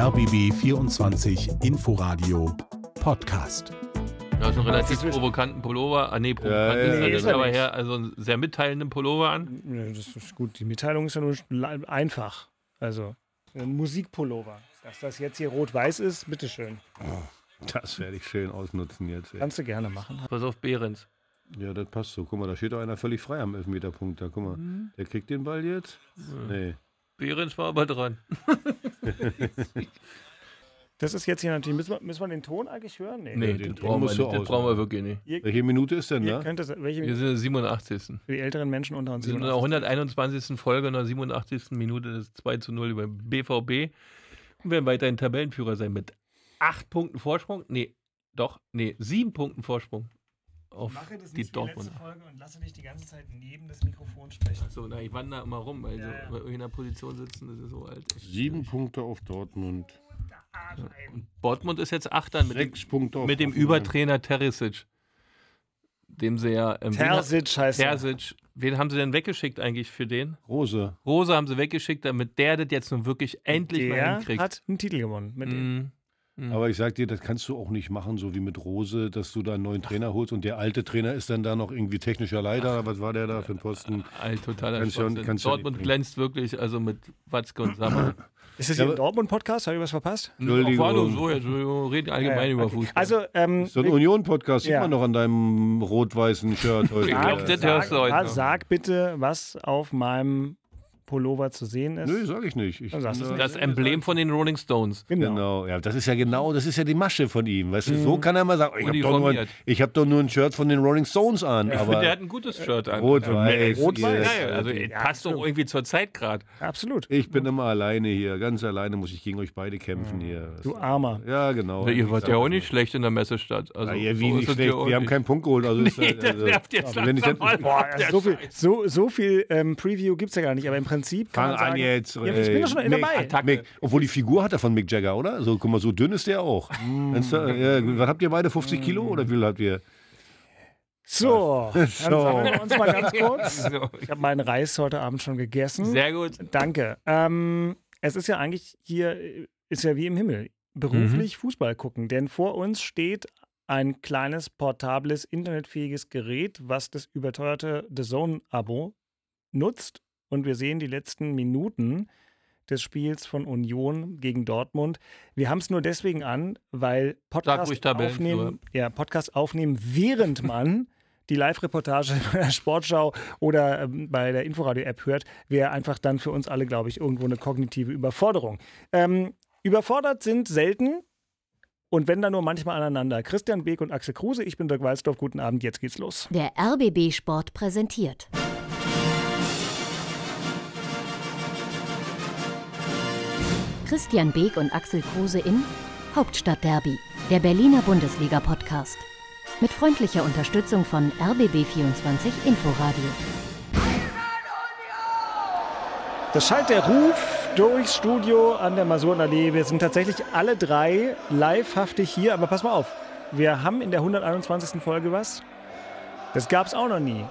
RBB 24 Inforadio Podcast. Ja, so einen relativ provokanten Pullover. Ah, nee, provokant Ja, ja, ist ja. er Nee, ist nicht, er aber her, also einen sehr mitteilenden Pullover an. Ja, das ist gut. Die Mitteilung ist ja nur einfach. Also, ein Musikpullover. Dass das jetzt hier rot-weiß ist, bitteschön. Das werde ich schön ausnutzen jetzt. Ey. Kannst du gerne machen. Pass auf, Behrens. Ja, das passt so. Guck mal, da steht doch einer völlig frei am Elfmeterpunkt. Da, guck mal. Mhm. Der kriegt den Ball jetzt? Nee. Behrens war aber dran. Das ist jetzt hier natürlich. Müssen wir, müssen wir den Ton eigentlich hören? Nee. Nee, den Ton brauchen wir, nicht, aus- brauchen wir wirklich nicht. Ihr, Welche Minute ist denn könnt das, welche, Wir sind in der 87. für die älteren Menschen unter uns. Wir sind in der 121. Folge in der 87. Minute des 2 zu 0 über BVB. Und werden weiterhin Tabellenführer sein mit 8 Punkten Vorsprung. Nee, doch, nee, 7 Punkten Vorsprung auf Mache das die nicht Dortmunder. Folge und lasse dich die ganze Zeit neben das Mikrofon sprechen. So, na, ich wandere immer rum, weil Ja, ja. in der Position sitzen, das ist so alt. Sieben Punkte auf Dortmund. Dortmund ist jetzt Achter mit dem, Punkte auf mit dem. Übertrainer Teresic. Dem sie ja. Ähm, Terzic heißt er. Terzic. Wen haben sie denn weggeschickt eigentlich für den? Rose. Rose haben sie weggeschickt, damit der das jetzt nun wirklich endlich mal Der hinkriegt. hat einen Titel gewonnen. Mit dem. Mhm. Aber ich sag dir, das kannst du auch nicht machen, so wie mit Rose, dass du da einen neuen Trainer holst und der alte Trainer ist dann da noch irgendwie technischer Leiter. Was war der da für ein Posten? Alt, totaler Kannst Schwachsinn. kannst Dortmund glänzt wirklich, also mit Watzke und Sammer. Ist das Ja, hier ein Dortmund-Podcast? Habe ich was verpasst? Entschuldigung. War nur so, jetzt, wir reden allgemein Ja, ja, über okay. Fußball. Also, ähm, So ein Union-Podcast sieht Ja. man noch an deinem rot-weißen Shirt heute. Ich glaub, sag, das hörst du heute sag bitte, was auf meinem Pullover zu sehen ist. Nö, sag ich nicht. Ich, äh, nicht. das Emblem von den Rolling Stones. Genau. Genau, ja, das ist ja genau, das ist ja die Masche von ihm. Weißt du, so kann er mal sagen, ich habe doch, hab doch nur ein Shirt von den Rolling Stones an. Ich finde, der aber hat ein gutes Shirt an. rot-weiß. Ihr- Ja, also Ja, passt doch irgendwie zur Zeit gerade. Absolut. Ich bin immer alleine hier, ganz alleine muss ich gegen euch beide kämpfen hier. Du Armer. Ja, genau. Ihr wart ja auch nicht schlecht in der Messestadt. Also, Ja, so wie nicht es schlecht. ja Wir haben keinen Punkt geholt. Also ist Nee, halt, das also, nervt jetzt langsam mal. So viel, so, so viel ähm, Preview gibt es ja gar nicht, aber im Prinzip kann Fang man sagen, an jetzt. Ja, ich bin ey. doch schon Mick, dabei. Attacke. Mick, obwohl die Figur hat er von Mick Jagger, oder? So, guck mal, so dünn ist der auch. Mm. Da- ja, was habt ihr beide? 50 Kilo oder wie viel habt ihr? So, dann So. sammeln wir uns mal ganz kurz. Ich habe meinen Reis heute Abend schon gegessen. Sehr gut. Danke. Ähm, es ist ja eigentlich hier, äh, ist ja wie im Himmel, beruflich Mhm. Fußball gucken. Denn vor uns steht ein kleines, portables, internetfähiges Gerät, was das überteuerte The Zone-Abo nutzt. Und wir sehen die letzten Minuten des Spiels von Union gegen Dortmund. Wir haben es nur deswegen an, weil Podcast aufnehmen, ja, Podcast aufnehmen, während man die Live-Reportage bei der Sportschau oder ähm, bei der Inforadio-App hört, wäre einfach dann für uns alle, glaube ich, irgendwo eine kognitive Überforderung. Ähm, überfordert sind selten und wenn dann nur manchmal aneinander. Christian Beek und Axel Kruse, ich bin Dirk Walzdorf, guten Abend, jetzt geht's los. Der RBB Sport präsentiert. Christian Beek und Axel Kruse in Hauptstadtderby, der Berliner Bundesliga-Podcast. Mit freundlicher Unterstützung von RBB24 Inforadio. Das schallt der Ruf durchs Studio an der Masurenallee. Wir sind tatsächlich alle drei livehaftig hier, aber pass mal auf. Wir haben in der 121. Folge was. Das gab's auch noch nie.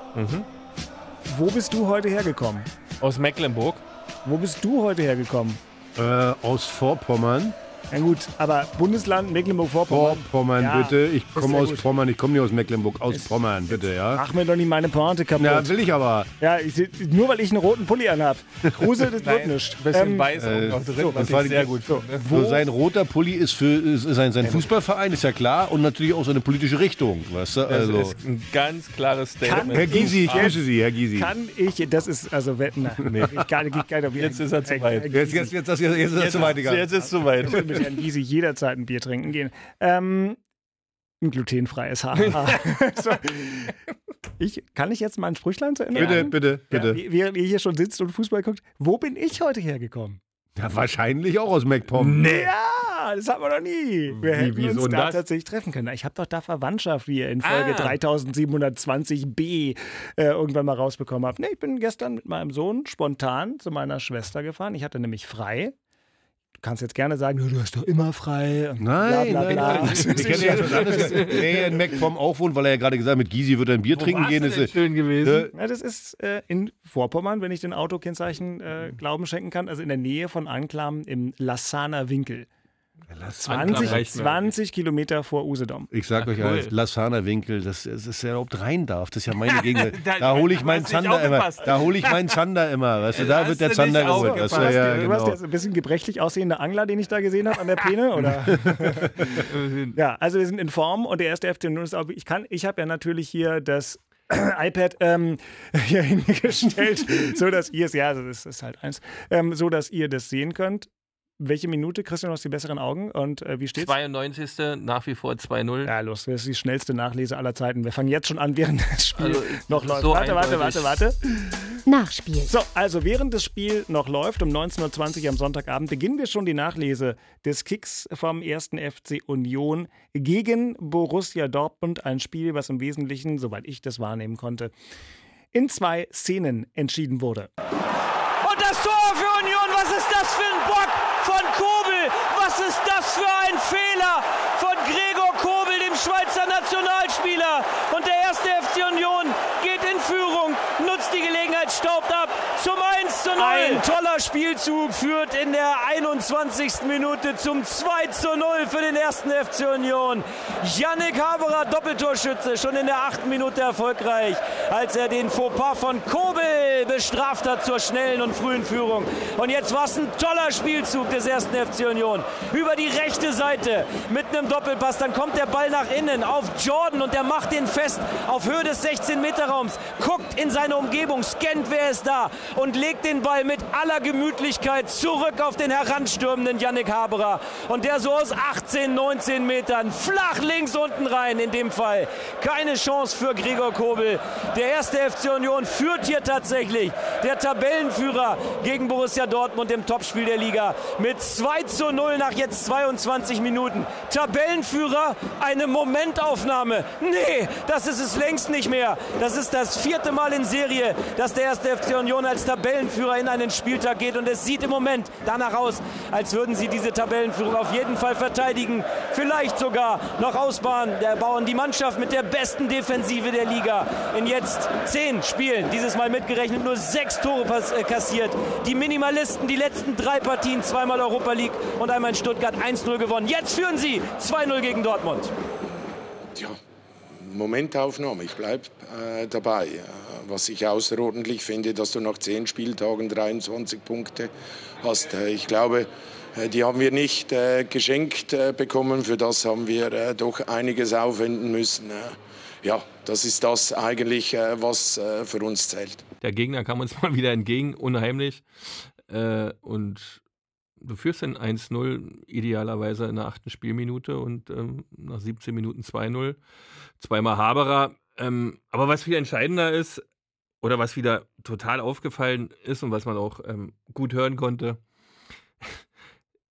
Wo bist du heute hergekommen? Aus Mecklenburg. Wo bist du heute hergekommen? Äh, aus Vorpommern. Na gut, aber Bundesland Mecklenburg-Vorpommern. Vorpommern, Ja, bitte. Ich ist komme aus gut. Pommern, ich komme nicht aus Mecklenburg, aus Pommern, bitte, ja. Mach mir doch nicht meine Pointe kaputt. Ja, will ich aber. Ja, ich, nur weil ich einen roten Pulli anhab. Kruse, das wird nichts. Bisschen Ähm, weiß äh, auch noch drin, so, was das war ich sehr gut finde. So, sein roter Pulli ist für ist sein, sein Fußballverein, ist ja klar, und natürlich auch seine politische Richtung. Weißt du? Das Also, ist ein ganz klares Kann- Statement. Herr Gysi, ich grüße Sie, Herr Gysi. Kann ich, das ist, also, we- na, ich kann, ich kann, Jetzt ist er zu weit. Jetzt, jetzt, jetzt, jetzt, jetzt ist es zu weit gegangen. Jetzt ist es soweit. Ich würde mit Herrn Gysi jederzeit ein Bier trinken gehen. Ähm, ein glutenfreies Haar. so. ich, kann ich jetzt mal ein Sprüchlein zu Ende Bitte, bitte, Ja, bitte. wie- während ihr hier schon sitzt und Fußball guckt, wo bin ich heute hergekommen? Ja, wahrscheinlich auch aus MacPom. Nee. Ja, das haben wir noch nie. Wir hätten wieso uns da das? tatsächlich treffen können. Ich habe doch da Verwandtschaft, wie ihr in Folge Ah. 3720b äh, irgendwann mal rausbekommen habt. Nee, ich bin gestern mit meinem Sohn spontan zu meiner Schwester gefahren. Ich hatte nämlich frei. Du kannst jetzt gerne sagen, du hast doch immer frei. Nein, bla, bla, nein, bla. nein. Ich hätte jetzt was anderes. Nee, in MacPom auch wohnt, weil er ja gerade gesagt hat, mit Gysi wird er ein Bier trinken gehen. Das ist, schön gewesen. Ja, das ist äh, in Vorpommern, wenn ich den Autokennzeichen äh, Glauben schenken kann, also in der Nähe von Anklam im Lassaner Winkel. 20, reicht mir. 20 Kilometer vor Usedom. Ich sag Ach, euch cool. als Lassaner Winkel, dass dass es ja überhaupt rein darf. Das ist ja meine Gegend. Da- Da hole ich du meinen Zander immer. Da hole ich meinen Zander immer. Weißt du, da Hast wird der du Zander geholt. Das, aufgepasst. ja, ja, du hast genau. jetzt ein bisschen gebrechlich aussehender Angler, den ich da gesehen habe an der Peene, oder? ja, also wir sind in Form und der erste FC ist auch, ich kann, ich habe ja natürlich hier das iPad ähm, hier hingestellt, so dass ihr es, ja, das ist halt eins, ähm, so dass ihr das sehen könnt. Welche Minute, Christian, du hast die besseren Augen und äh, wie steht's? 92. nach wie vor 2-0. Ja, los, das ist die schnellste Nachlese aller Zeiten. Wir fangen jetzt schon an, während das Spiel Also, noch läuft. so warte, warte, warte, warte. Nachspiel. So, also während das Spiel noch läuft, um 19.20 Uhr am Sonntagabend, beginnen wir schon die Nachlese des Kicks vom 1. FC Union gegen Borussia Dortmund. Ein Spiel, was im Wesentlichen, soweit ich das wahrnehmen konnte, in zwei Szenen entschieden wurde. Und das Tor für Union, was ist das für ein Bock von Kobel? Was ist das für ein Fehler von Gregor Kobel, dem Schweizer Nationalspieler? Und der erste FC Union geht in Führung, nutzt die Gelegenheit, staubt ab zum 1 zu 0. Ein Spielzug führt in der 21. Minute zum 2 zu 0 für den ersten FC Union. Yannick Haberer, Doppeltorschütze, schon in der 8. Minute erfolgreich, als er den Fauxpas von Kobel bestraft hat zur schnellen und frühen Führung. Und jetzt war es ein toller Spielzug des ersten FC Union. Über die rechte Seite mit einem Doppelpass. Dann kommt der Ball nach innen auf Jordan und der macht den fest auf Höhe des 16-Meter-Raums. Guckt in seine Umgebung, scannt, wer ist da und legt den Ball mit aller Gemütlichkeit zurück auf den heranstürmenden Yannick Haberer. Und der so aus 18, 19 Metern flach links unten rein in dem Fall. Keine Chance für Gregor Kobel. Der erste FC Union führt hier tatsächlich. Der Tabellenführer gegen Borussia Dortmund im Topspiel der Liga mit 2 zu 0 nach jetzt 22 Minuten. Tabellenführer, eine Momentaufnahme. Nee, das ist es längst nicht mehr. Das ist das vierte Mal in Serie, dass der erste FC Union als Tabellenführer in einen Spieltag geht. Und es sieht im Moment danach aus, als würden sie diese Tabellenführung auf jeden Fall verteidigen. Vielleicht sogar noch ausbauen. Der bauen die Mannschaft mit der besten Defensive der Liga. In jetzt zehn Spielen, dieses Mal mitgerechnet, nur sechs Tore äh, kassiert. Die Minimalisten, die letzten drei Partien, zweimal Europa League und einmal in Stuttgart 1-0 gewonnen. Jetzt führen sie 2-0 gegen Dortmund. Ja, Momentaufnahme, ich bleibe äh, dabei. Äh, was ich außerordentlich finde, dass du nach zehn Spieltagen 23 Punkte hast. Äh, ich glaube, äh, die haben wir nicht äh, geschenkt äh, bekommen. Für das haben wir äh, doch einiges aufwenden müssen. Ja, das ist das eigentlich, was für uns zählt. Der Gegner kam uns mal wieder entgegen, unheimlich. Und du führst dann 1-0, idealerweise in der achten Spielminute und ähm, nach 17 Minuten 2-0. Zweimal Haberer. Ähm, aber was viel entscheidender ist, oder was wieder total aufgefallen ist und was man auch ähm, gut hören konnte,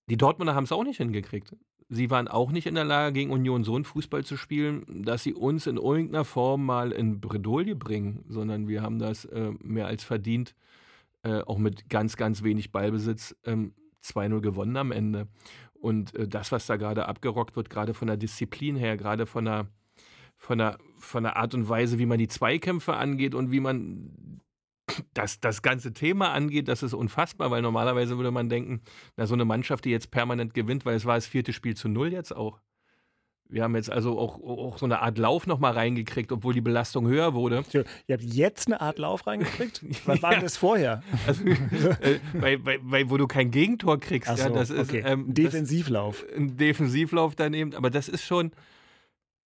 die Dortmunder haben es auch nicht hingekriegt. Sie waren auch nicht in der Lage, gegen Union so einen Fußball zu spielen, dass sie uns in irgendeiner Form mal in Bredouille bringen, sondern wir haben das äh, mehr als verdient, äh, auch mit ganz, ganz wenig Ballbesitz, ähm, 2-0 gewonnen am Ende. Und äh, das, was da gerade abgerockt wird, gerade von der Disziplin her, gerade von der, von, der, von der Art und Weise, wie man die Zweikämpfe angeht und wie man das, das ganze Thema angeht, das ist unfassbar, weil normalerweise würde man denken, na, so eine Mannschaft, die jetzt permanent gewinnt, weil es war das vierte Spiel zu null jetzt auch. Wir haben jetzt also auch, auch so eine Art Lauf nochmal reingekriegt, obwohl die Belastung höher wurde. Ihr habt jetzt eine Art Lauf reingekriegt? Was war denn das vorher? Also, äh, weil, weil, weil, wo du kein Gegentor kriegst. Ach ja, so, das ist okay. ähm, Ein Defensivlauf. Das, ein Defensivlauf daneben. Aber das ist schon,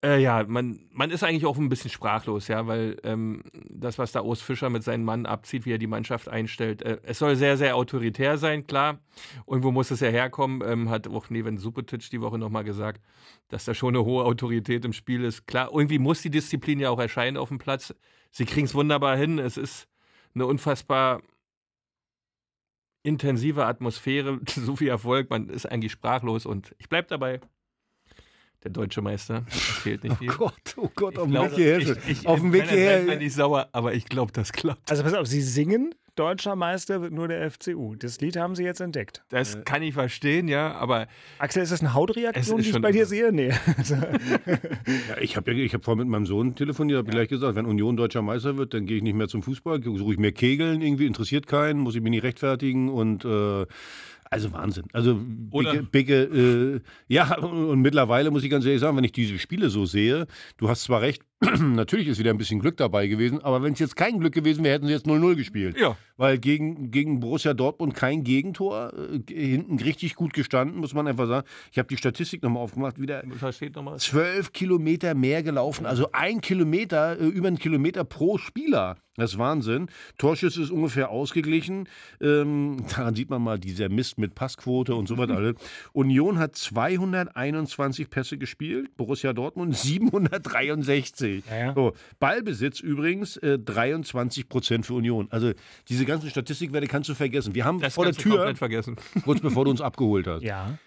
äh, ja, man, man ist eigentlich auch ein bisschen sprachlos, ja, weil ähm, das, was da Urs Fischer mit seinem Mann abzieht, wie er die Mannschaft einstellt, äh, es soll sehr, sehr autoritär sein, klar. Irgendwo muss es ja herkommen, ähm, hat auch Neven Subotic die Woche nochmal gesagt, dass da schon eine hohe Autorität im Spiel ist. Klar, irgendwie muss die Disziplin ja auch erscheinen auf dem Platz. Sie kriegen es wunderbar hin. Es ist eine unfassbar intensive Atmosphäre, so viel Erfolg, man ist eigentlich sprachlos und ich bleibe dabei. Der deutsche Meister, es fehlt nicht viel. Oh Gott, oh Gott, auf dem glaub, Weg hierher. ich, ich, auf dem Weg bin hierher. nicht sauer, aber ich glaube, das klappt. Also pass auf, Sie singen, deutscher Meister wird nur der FCU. Das Lied haben Sie jetzt entdeckt. Das kann ich verstehen, ja, aber Axel, ist das eine Hautreaktion, die ich bei dir sehe? Nee. Ja, ich habe ja, ich hab vorhin mit meinem Sohn telefoniert, habe gleich gesagt, wenn Union deutscher Meister wird, dann gehe ich nicht mehr zum Fußball, suche ich mehr Kegeln, irgendwie interessiert keinen, muss ich mich nicht rechtfertigen und äh, Also Wahnsinn. Also Oder? Bicke, Bicke äh, ja, und mittlerweile muss ich ganz ehrlich sagen, wenn ich diese Spiele so sehe, du hast zwar recht, natürlich ist wieder ein bisschen Glück dabei gewesen, aber wenn es jetzt kein Glück gewesen wäre, hätten sie jetzt 0-0 gespielt. Ja. Weil gegen, gegen Borussia Dortmund kein Gegentor, äh, hinten richtig gut gestanden, muss man einfach sagen. Ich habe die Statistik nochmal aufgemacht, wieder zwölf Kilometer mehr gelaufen, also ein Kilometer, äh, über einen Kilometer pro Spieler. Das ist Wahnsinn. Torschüsse ist ungefähr ausgeglichen. Ähm, daran sieht man mal dieser Mist mit Passquote und so was alles. Union hat 221 Pässe gespielt, Borussia Dortmund 763. Ja, ja. So, Ballbesitz übrigens äh, 23 Prozent für Union. Also diese ganzen Statistikwerte kannst du vergessen. Wir haben Das vor der Tür, kurz bevor du uns abgeholt hast, Ja.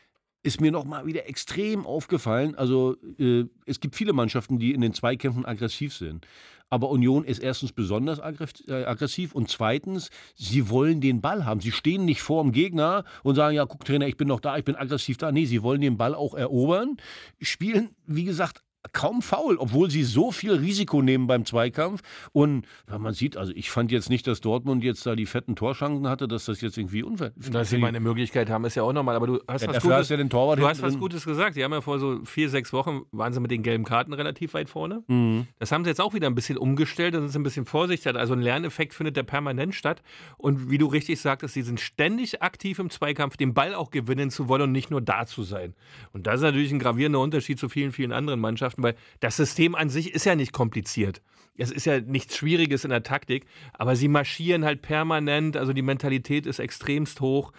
ist mir noch mal wieder extrem aufgefallen. Also äh, es gibt viele Mannschaften, die in den Zweikämpfen aggressiv sind. Aber Union ist erstens besonders äh, aggressiv und zweitens, sie wollen den Ball haben. Sie stehen nicht vor dem Gegner und sagen, ja, guck Trainer, ich bin noch da, ich bin aggressiv da. Nee, sie wollen den Ball auch erobern, spielen, wie gesagt, kaum faul, obwohl sie so viel Risiko nehmen beim Zweikampf. Und ja, man sieht, also ich fand jetzt nicht, dass Dortmund jetzt da die fetten Torschancen hatte, dass das jetzt irgendwie unfair Dass sie mal eine Möglichkeit haben, ist ja auch normal. Aber du hast Ja, was Gutes, hast ja den Torwart du hast was drin. Gutes gesagt. Die haben ja vor so vier, sechs Wochen, waren sie mit den gelben Karten relativ weit vorne. Mhm. Das haben sie jetzt auch wieder ein bisschen umgestellt. Da sind ein bisschen vorsichtiger. Also ein Lerneffekt findet der permanent statt. Und wie du richtig sagtest, sie sind ständig aktiv im Zweikampf, den Ball auch gewinnen zu wollen und nicht nur da zu sein. Und das ist natürlich ein gravierender Unterschied zu vielen, vielen anderen Mannschaften, weil das System an sich ist ja nicht kompliziert. Es ist ja nichts Schwieriges in der Taktik, aber sie marschieren halt permanent. Also die Mentalität ist extremst hoch.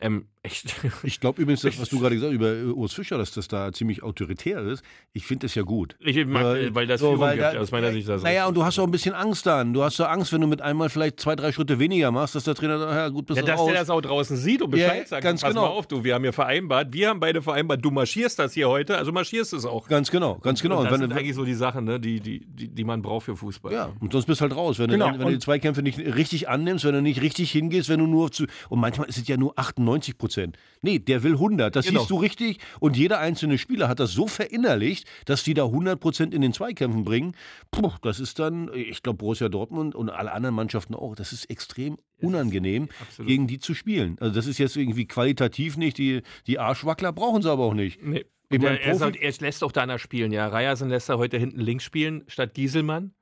Ähm, echt. Ich glaube übrigens, das, was du gerade gesagt hast über äh, Urs Fischer, dass das da ziemlich autoritär ist. Ich finde das ja gut. Ich mag, Äh, weil das so, Führung weil gibt, da- aus meiner Sicht. Das Naja, und du hast auch ein bisschen Angst dann. Du hast so Angst, wenn du mit einmal vielleicht zwei, drei Schritte weniger machst, dass der Trainer sagt, ja gut, bist Ja, du dass raus. der das auch draußen sieht und Bescheid Ja, sagt. ganz Pass genau. mal auf, du, wir haben ja vereinbart, wir haben beide vereinbart, du marschierst das hier heute, also marschierst es auch. Ganz genau, ganz genau. Und Und das wenn, sind eigentlich so die Sachen, ne, die, die, die, die man braucht für Fußball. ja, und sonst bist du halt raus. Wenn, Genau, du, wenn du die und- Zweikämpfe nicht richtig annimmst, wenn du nicht richtig hingehst, wenn du nur zu. Und manchmal ist es ja nur 98 Prozent. Nee, der will 100. Das Genau. siehst du richtig. Und jeder einzelne Spieler hat das so verinnerlicht, dass die da 100 Prozent in den Zweikämpfen bringen. Puh, das ist dann, ich glaube, Borussia Dortmund und alle anderen Mannschaften auch, das ist extrem unangenehm, absolut. gegen die zu spielen. Also, das ist jetzt irgendwie qualitativ nicht. Die, die Arschwackler brauchen sie aber auch nicht. Nee. Ich mein, er, soll- er lässt auch da einer spielen, ja. Reiersen lässt er heute hinten links spielen, statt Gieselmann.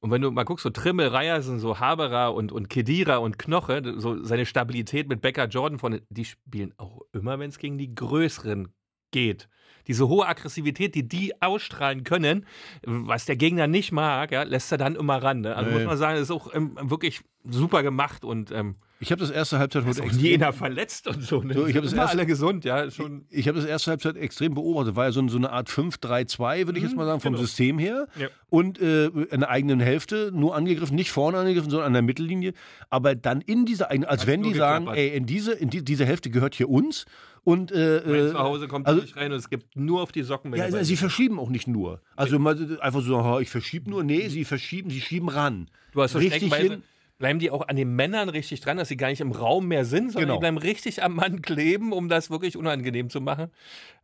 Und wenn du mal guckst, so Trimmel, Reiersen, so Haberer und, und Kedira und Knoche, so seine Stabilität mit Becker Jordan vorne, die spielen auch immer, wenn es gegen die Größeren geht. Diese hohe Aggressivität, die die ausstrahlen können, was der Gegner nicht mag, ja, lässt er dann immer ran. Ne? Also Nee. muss man sagen, ist auch ähm, wirklich super gemacht und ähm, Ich habe das erste Halbzeit heute extrem- jener verletzt und so. Ne? So, ich hab das erste- alle gesund, ja. Schon Ich habe das erste Halbzeit extrem beobachtet. War ja so, so eine Art 5-3-2, würde ich jetzt mal sagen, vom genau. System her. Ja. Und äh, in der eigenen Hälfte nur angegriffen, nicht vorne angegriffen, sondern an der Mittellinie. Aber dann in dieser eigenen, als Hast wenn die sagen, geklappert. ey, in diese, in die, diese Hälfte gehört hier uns. Und äh, äh, Zuhause kommt also- nicht rein und es gibt nur auf die Socken. wenn ja, sie verschieben auch nicht nur. Also mal einfach so, "Ha, ich verschiebe nur. Nee, sie verschieben, sie schieben ran. du hast richtig hin. Bleiben die auch an den Männern richtig dran, dass sie gar nicht im Raum mehr sind, sondern Genau. die bleiben richtig am Mann kleben, um das wirklich unangenehm zu machen.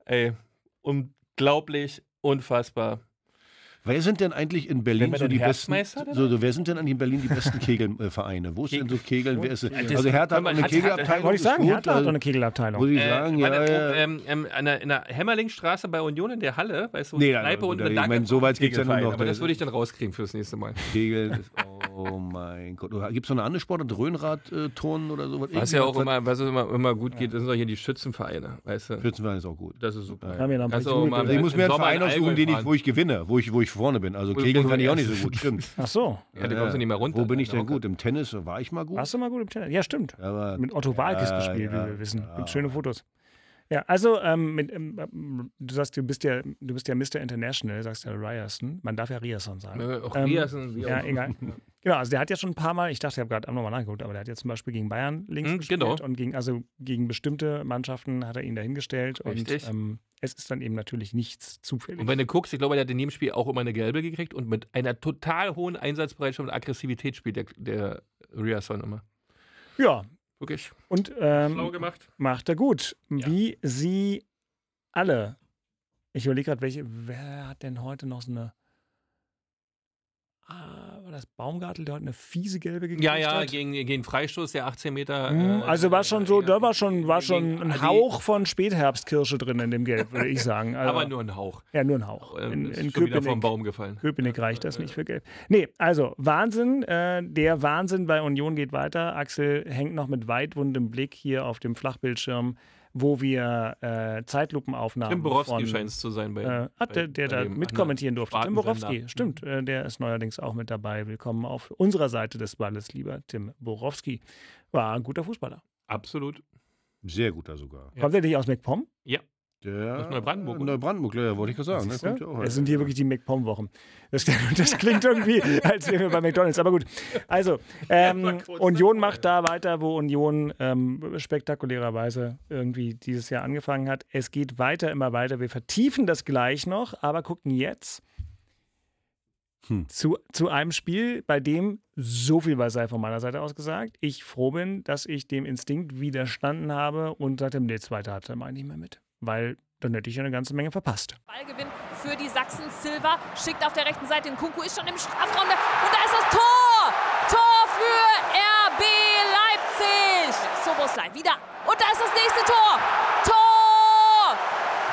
Ey, unglaublich, unfassbar. Wer sind denn eigentlich in Berlin so die besten? So, so, wer sind denn eigentlich in Berlin die besten Kegelvereine? Wo ist denn so Kegeln? Wer ist Also Hertha hat eine hat- Kegelabteilung. Wollte ich sagen, gut, Hertha hat also- doch eine Kegelabteilung. Muss ich Äh, sagen, ja, ähm, ähm, in der Hämmerlingstraße bei Union in der Halle, weißt du, Nee, Kneipe und ich Danke- mein, so weit geht's ja nur noch. Aber das würde ich dann rauskriegen fürs nächste Mal. Kegeln oh mein Gott. Gibt es noch eine andere Sportart? Dröhnrad, äh, Turnen oder sowas? Was ja auch immer, was immer, immer gut geht, das sind doch hier die Schützenvereine, weißt du. Schützenverein ist auch gut. Das ist super. Ja mal Also ich muss mir einen Verein in aussuchen, den ich, wo ich gewinne, wo ich, wo ich vorne bin. Also Kegeln kann du ich auch nicht so gut, stimmt. Ach so. Ja, du kommst du nicht mehr runter. Wo bin ich denn gut? Im Tennis war ich mal gut. Warst du mal gut im Tennis? Ja, stimmt. Aber Mit Otto Walkes Ja, gespielt, ja, wie wir wissen. ja. Gibt schöne Fotos. Ja, also ähm, mit, ähm, du sagst, du bist ja, du bist ja Mr. International, sagst ja Ryerson. Man darf ja Ryerson sagen. Äh, auch Ähm, wie ja, egal. Genau, also der hat ja schon ein paar Mal, ich dachte, ich habe gerade nochmal nachgeguckt, aber der hat ja zum Beispiel gegen Bayern links Hm, gespielt genau. und gegen, also gegen bestimmte Mannschaften hat er ihn dahingestellt Richtig. und ähm, es ist dann eben natürlich nichts zufällig. Und wenn du guckst, ich glaube, der hat in jedem Spiel auch immer eine gelbe gekriegt und mit einer total hohen Einsatzbereitschaft und Aggressivität spielt der, der Riason immer. ja, Wirklich und schlau ähm, gemacht. macht er gut. Wie sie alle. Ich überlege gerade, welche, wer hat denn heute noch so eine ah, war das Baumgartel, der hat eine fiese gelbe gekriegt Ja, ja, hat? gegen, gegen Freistoß, der 18 Meter. Mhm, äh, Also war schon so, da war schon, war schon ein. Hauch von Spätherbstkirsche drin in dem Gelb, würde ich sagen. Also, Aber nur ein Hauch. ja, nur ein Hauch. Ähm, In, ist in wieder vom Köpenick, Baum gefallen. Köpenick reicht das nicht für Gelb. Nee, also Wahnsinn. Äh, der Wahnsinn bei Union geht weiter. Axel hängt noch mit weitwundem Blick hier auf dem Flachbildschirm, wo wir äh, Zeitlupenaufnahmen Tim Borowski scheint es zu sein. Bei, äh, ah, der, der bei da mitkommentieren durfte. Tim. Borowski, stimmt. Äh, der ist neuerdings auch mit dabei. Willkommen auf unserer Seite des Balles, lieber Tim Borowski. War ein guter Fußballer. Absolut. Sehr guter sogar. Ja. Kommt er nicht aus MacPom? Ja. Der, Aus Neubrandenburg, oder? Neubrandenburg, ja, wollte ich gerade sagen. Ne? Du? Kommt ja auch Es sind hier wirklich die McPom-Wochen. Das, das klingt irgendwie, als wären wir bei McDonalds. Aber gut. Also, ähm, Union macht da weiter, wo Union ähm, spektakulärerweise irgendwie dieses Jahr angefangen hat. Es geht weiter, immer weiter. Wir vertiefen das gleich noch, aber gucken jetzt Hm. zu, zu einem Spiel, bei dem so viel was sei von meiner Seite aus gesagt. Ich froh bin, dass ich dem Instinkt widerstanden habe und sagte, nee, zweite Halbzeit mache ich nicht mehr mit. Weil dann hätte ich eine ganze Menge verpasst. Ballgewinn für die Sachsen. Silva schickt auf der rechten Seite den Kunku, ist schon im Strafraum. Und da ist das Tor! Tor für RB Leipzig! Soboslai wieder. Und da ist das nächste Tor! Tor!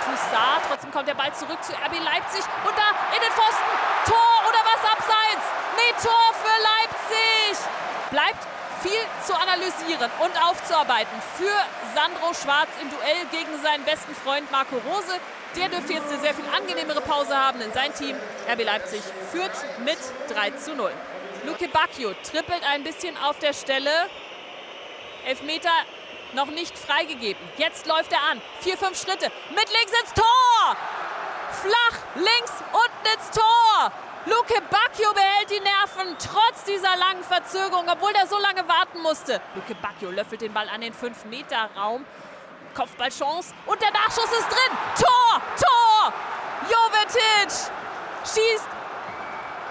Toussaint, trotzdem kommt der Ball zurück zu RB Leipzig. Und da in den Pfosten. Tor oder was abseits? Nee, Tor für Leipzig! Bleibt viel zu analysieren und aufzuarbeiten für Sandro Schwarz im Duell gegen seinen besten Freund Marco Rose. Der dürfte jetzt eine sehr viel angenehmere Pause haben, denn sein Team RB Leipzig führt mit 3 zu 0. Luke Bacchio trippelt ein bisschen auf der Stelle. Elfmeter noch nicht freigegeben. Jetzt läuft er an. Vier, fünf Schritte. Mit links ins Tor! Flach, links, unten ins Tor! Luke Bacchio behält die Nerven, trotz dieser langen Verzögerung, obwohl er so lange warten musste. Luke Bacchio löffelt den Ball an den 5-Meter-Raum. Kopfballchance und der Nachschuss ist drin. Tor! Tor! Jovetic schießt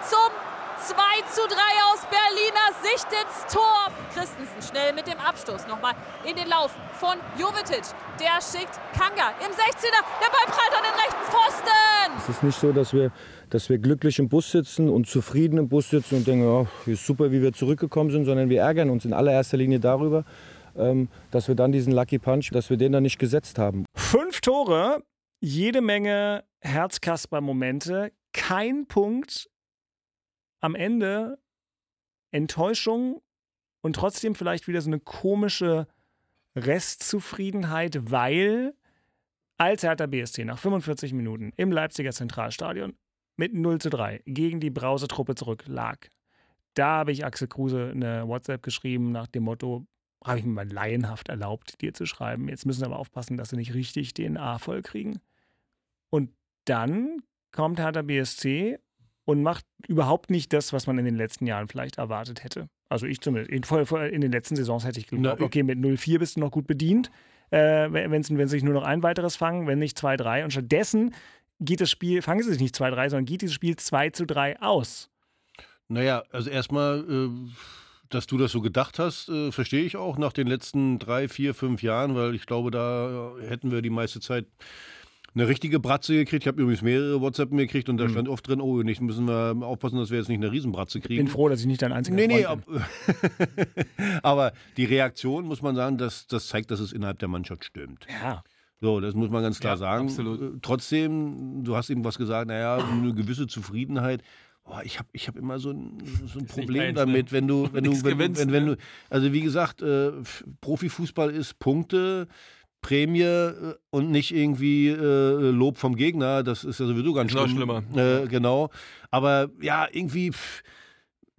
zum 2 zu 3 aus Berliner Sicht ins Tor. Christensen schnell mit dem Abstoß nochmal in den Lauf von Jovetic. Der schickt Kanga im 16er. Der Ball prallt an den rechten Pfosten. Es ist nicht so, dass wir, dass wir glücklich im Bus sitzen und zufrieden im Bus sitzen und denken, oh, ist super, wie wir zurückgekommen sind, sondern wir ärgern uns in allererster Linie darüber, ähm, dass wir dann diesen Lucky Punch, dass wir den dann nicht gesetzt haben. Fünf Tore, jede Menge Herzkasper-Momente, kein Punkt. Am Ende Enttäuschung und trotzdem vielleicht wieder so eine komische Restzufriedenheit, weil als Hertha BSC nach 45 Minuten im Leipziger Zentralstadion mit 0 zu 3 gegen die Brause-Truppe zurücklag, da habe ich Axel Kruse eine WhatsApp geschrieben nach dem Motto, habe ich mir mal laienhaft erlaubt, dir zu schreiben. Jetzt müssen wir aber aufpassen, dass sie nicht richtig den A voll kriegen. Und dann kommt Hertha BSC und macht überhaupt nicht das, was man in den letzten Jahren vielleicht erwartet hätte. Also ich zumindest. In, in den letzten Saisons hätte ich geglaubt, Na, okay, mit 0-4 bist du noch gut bedient. Äh, wenn, wenn sie sich nur noch ein weiteres fangen, wenn nicht 2-3. Und stattdessen geht das Spiel, fangen sie sich nicht 2-3, sondern geht dieses Spiel 2 zu 3 aus. Naja, also erstmal, äh, dass du das so gedacht hast, äh, verstehe ich auch nach den letzten drei, vier, fünf Jahren, weil ich glaube, da hätten wir die meiste Zeit eine richtige Bratze gekriegt. Ich habe übrigens mehrere WhatsApp gekriegt und da stand oft drin, oh, nicht müssen wir aufpassen, dass wir jetzt nicht eine Riesenbratze Ich kriegen. bin froh, dass ich nicht dein einziger Nee, nee, Freund bin. ab, aber die Reaktion, muss man sagen, das, das zeigt, dass es innerhalb der Mannschaft stimmt. Ja. So, das muss man ganz klar Ja, sagen. absolut. Äh, Trotzdem, du hast eben was gesagt, naja, eine gewisse Zufriedenheit. Boah, ich habe ich hab immer so ein, so ein Problem eins, damit, ne? wenn du, wenn du, wenn, gewinnst, wenn, wenn ne? du, also wie gesagt, äh, Profifußball ist Punkte, Prämie äh, und nicht irgendwie äh, Lob vom Gegner. Das ist ja sowieso ganz Ist noch schlimm. schlimmer. Äh, genau. Aber ja, irgendwie. Pff,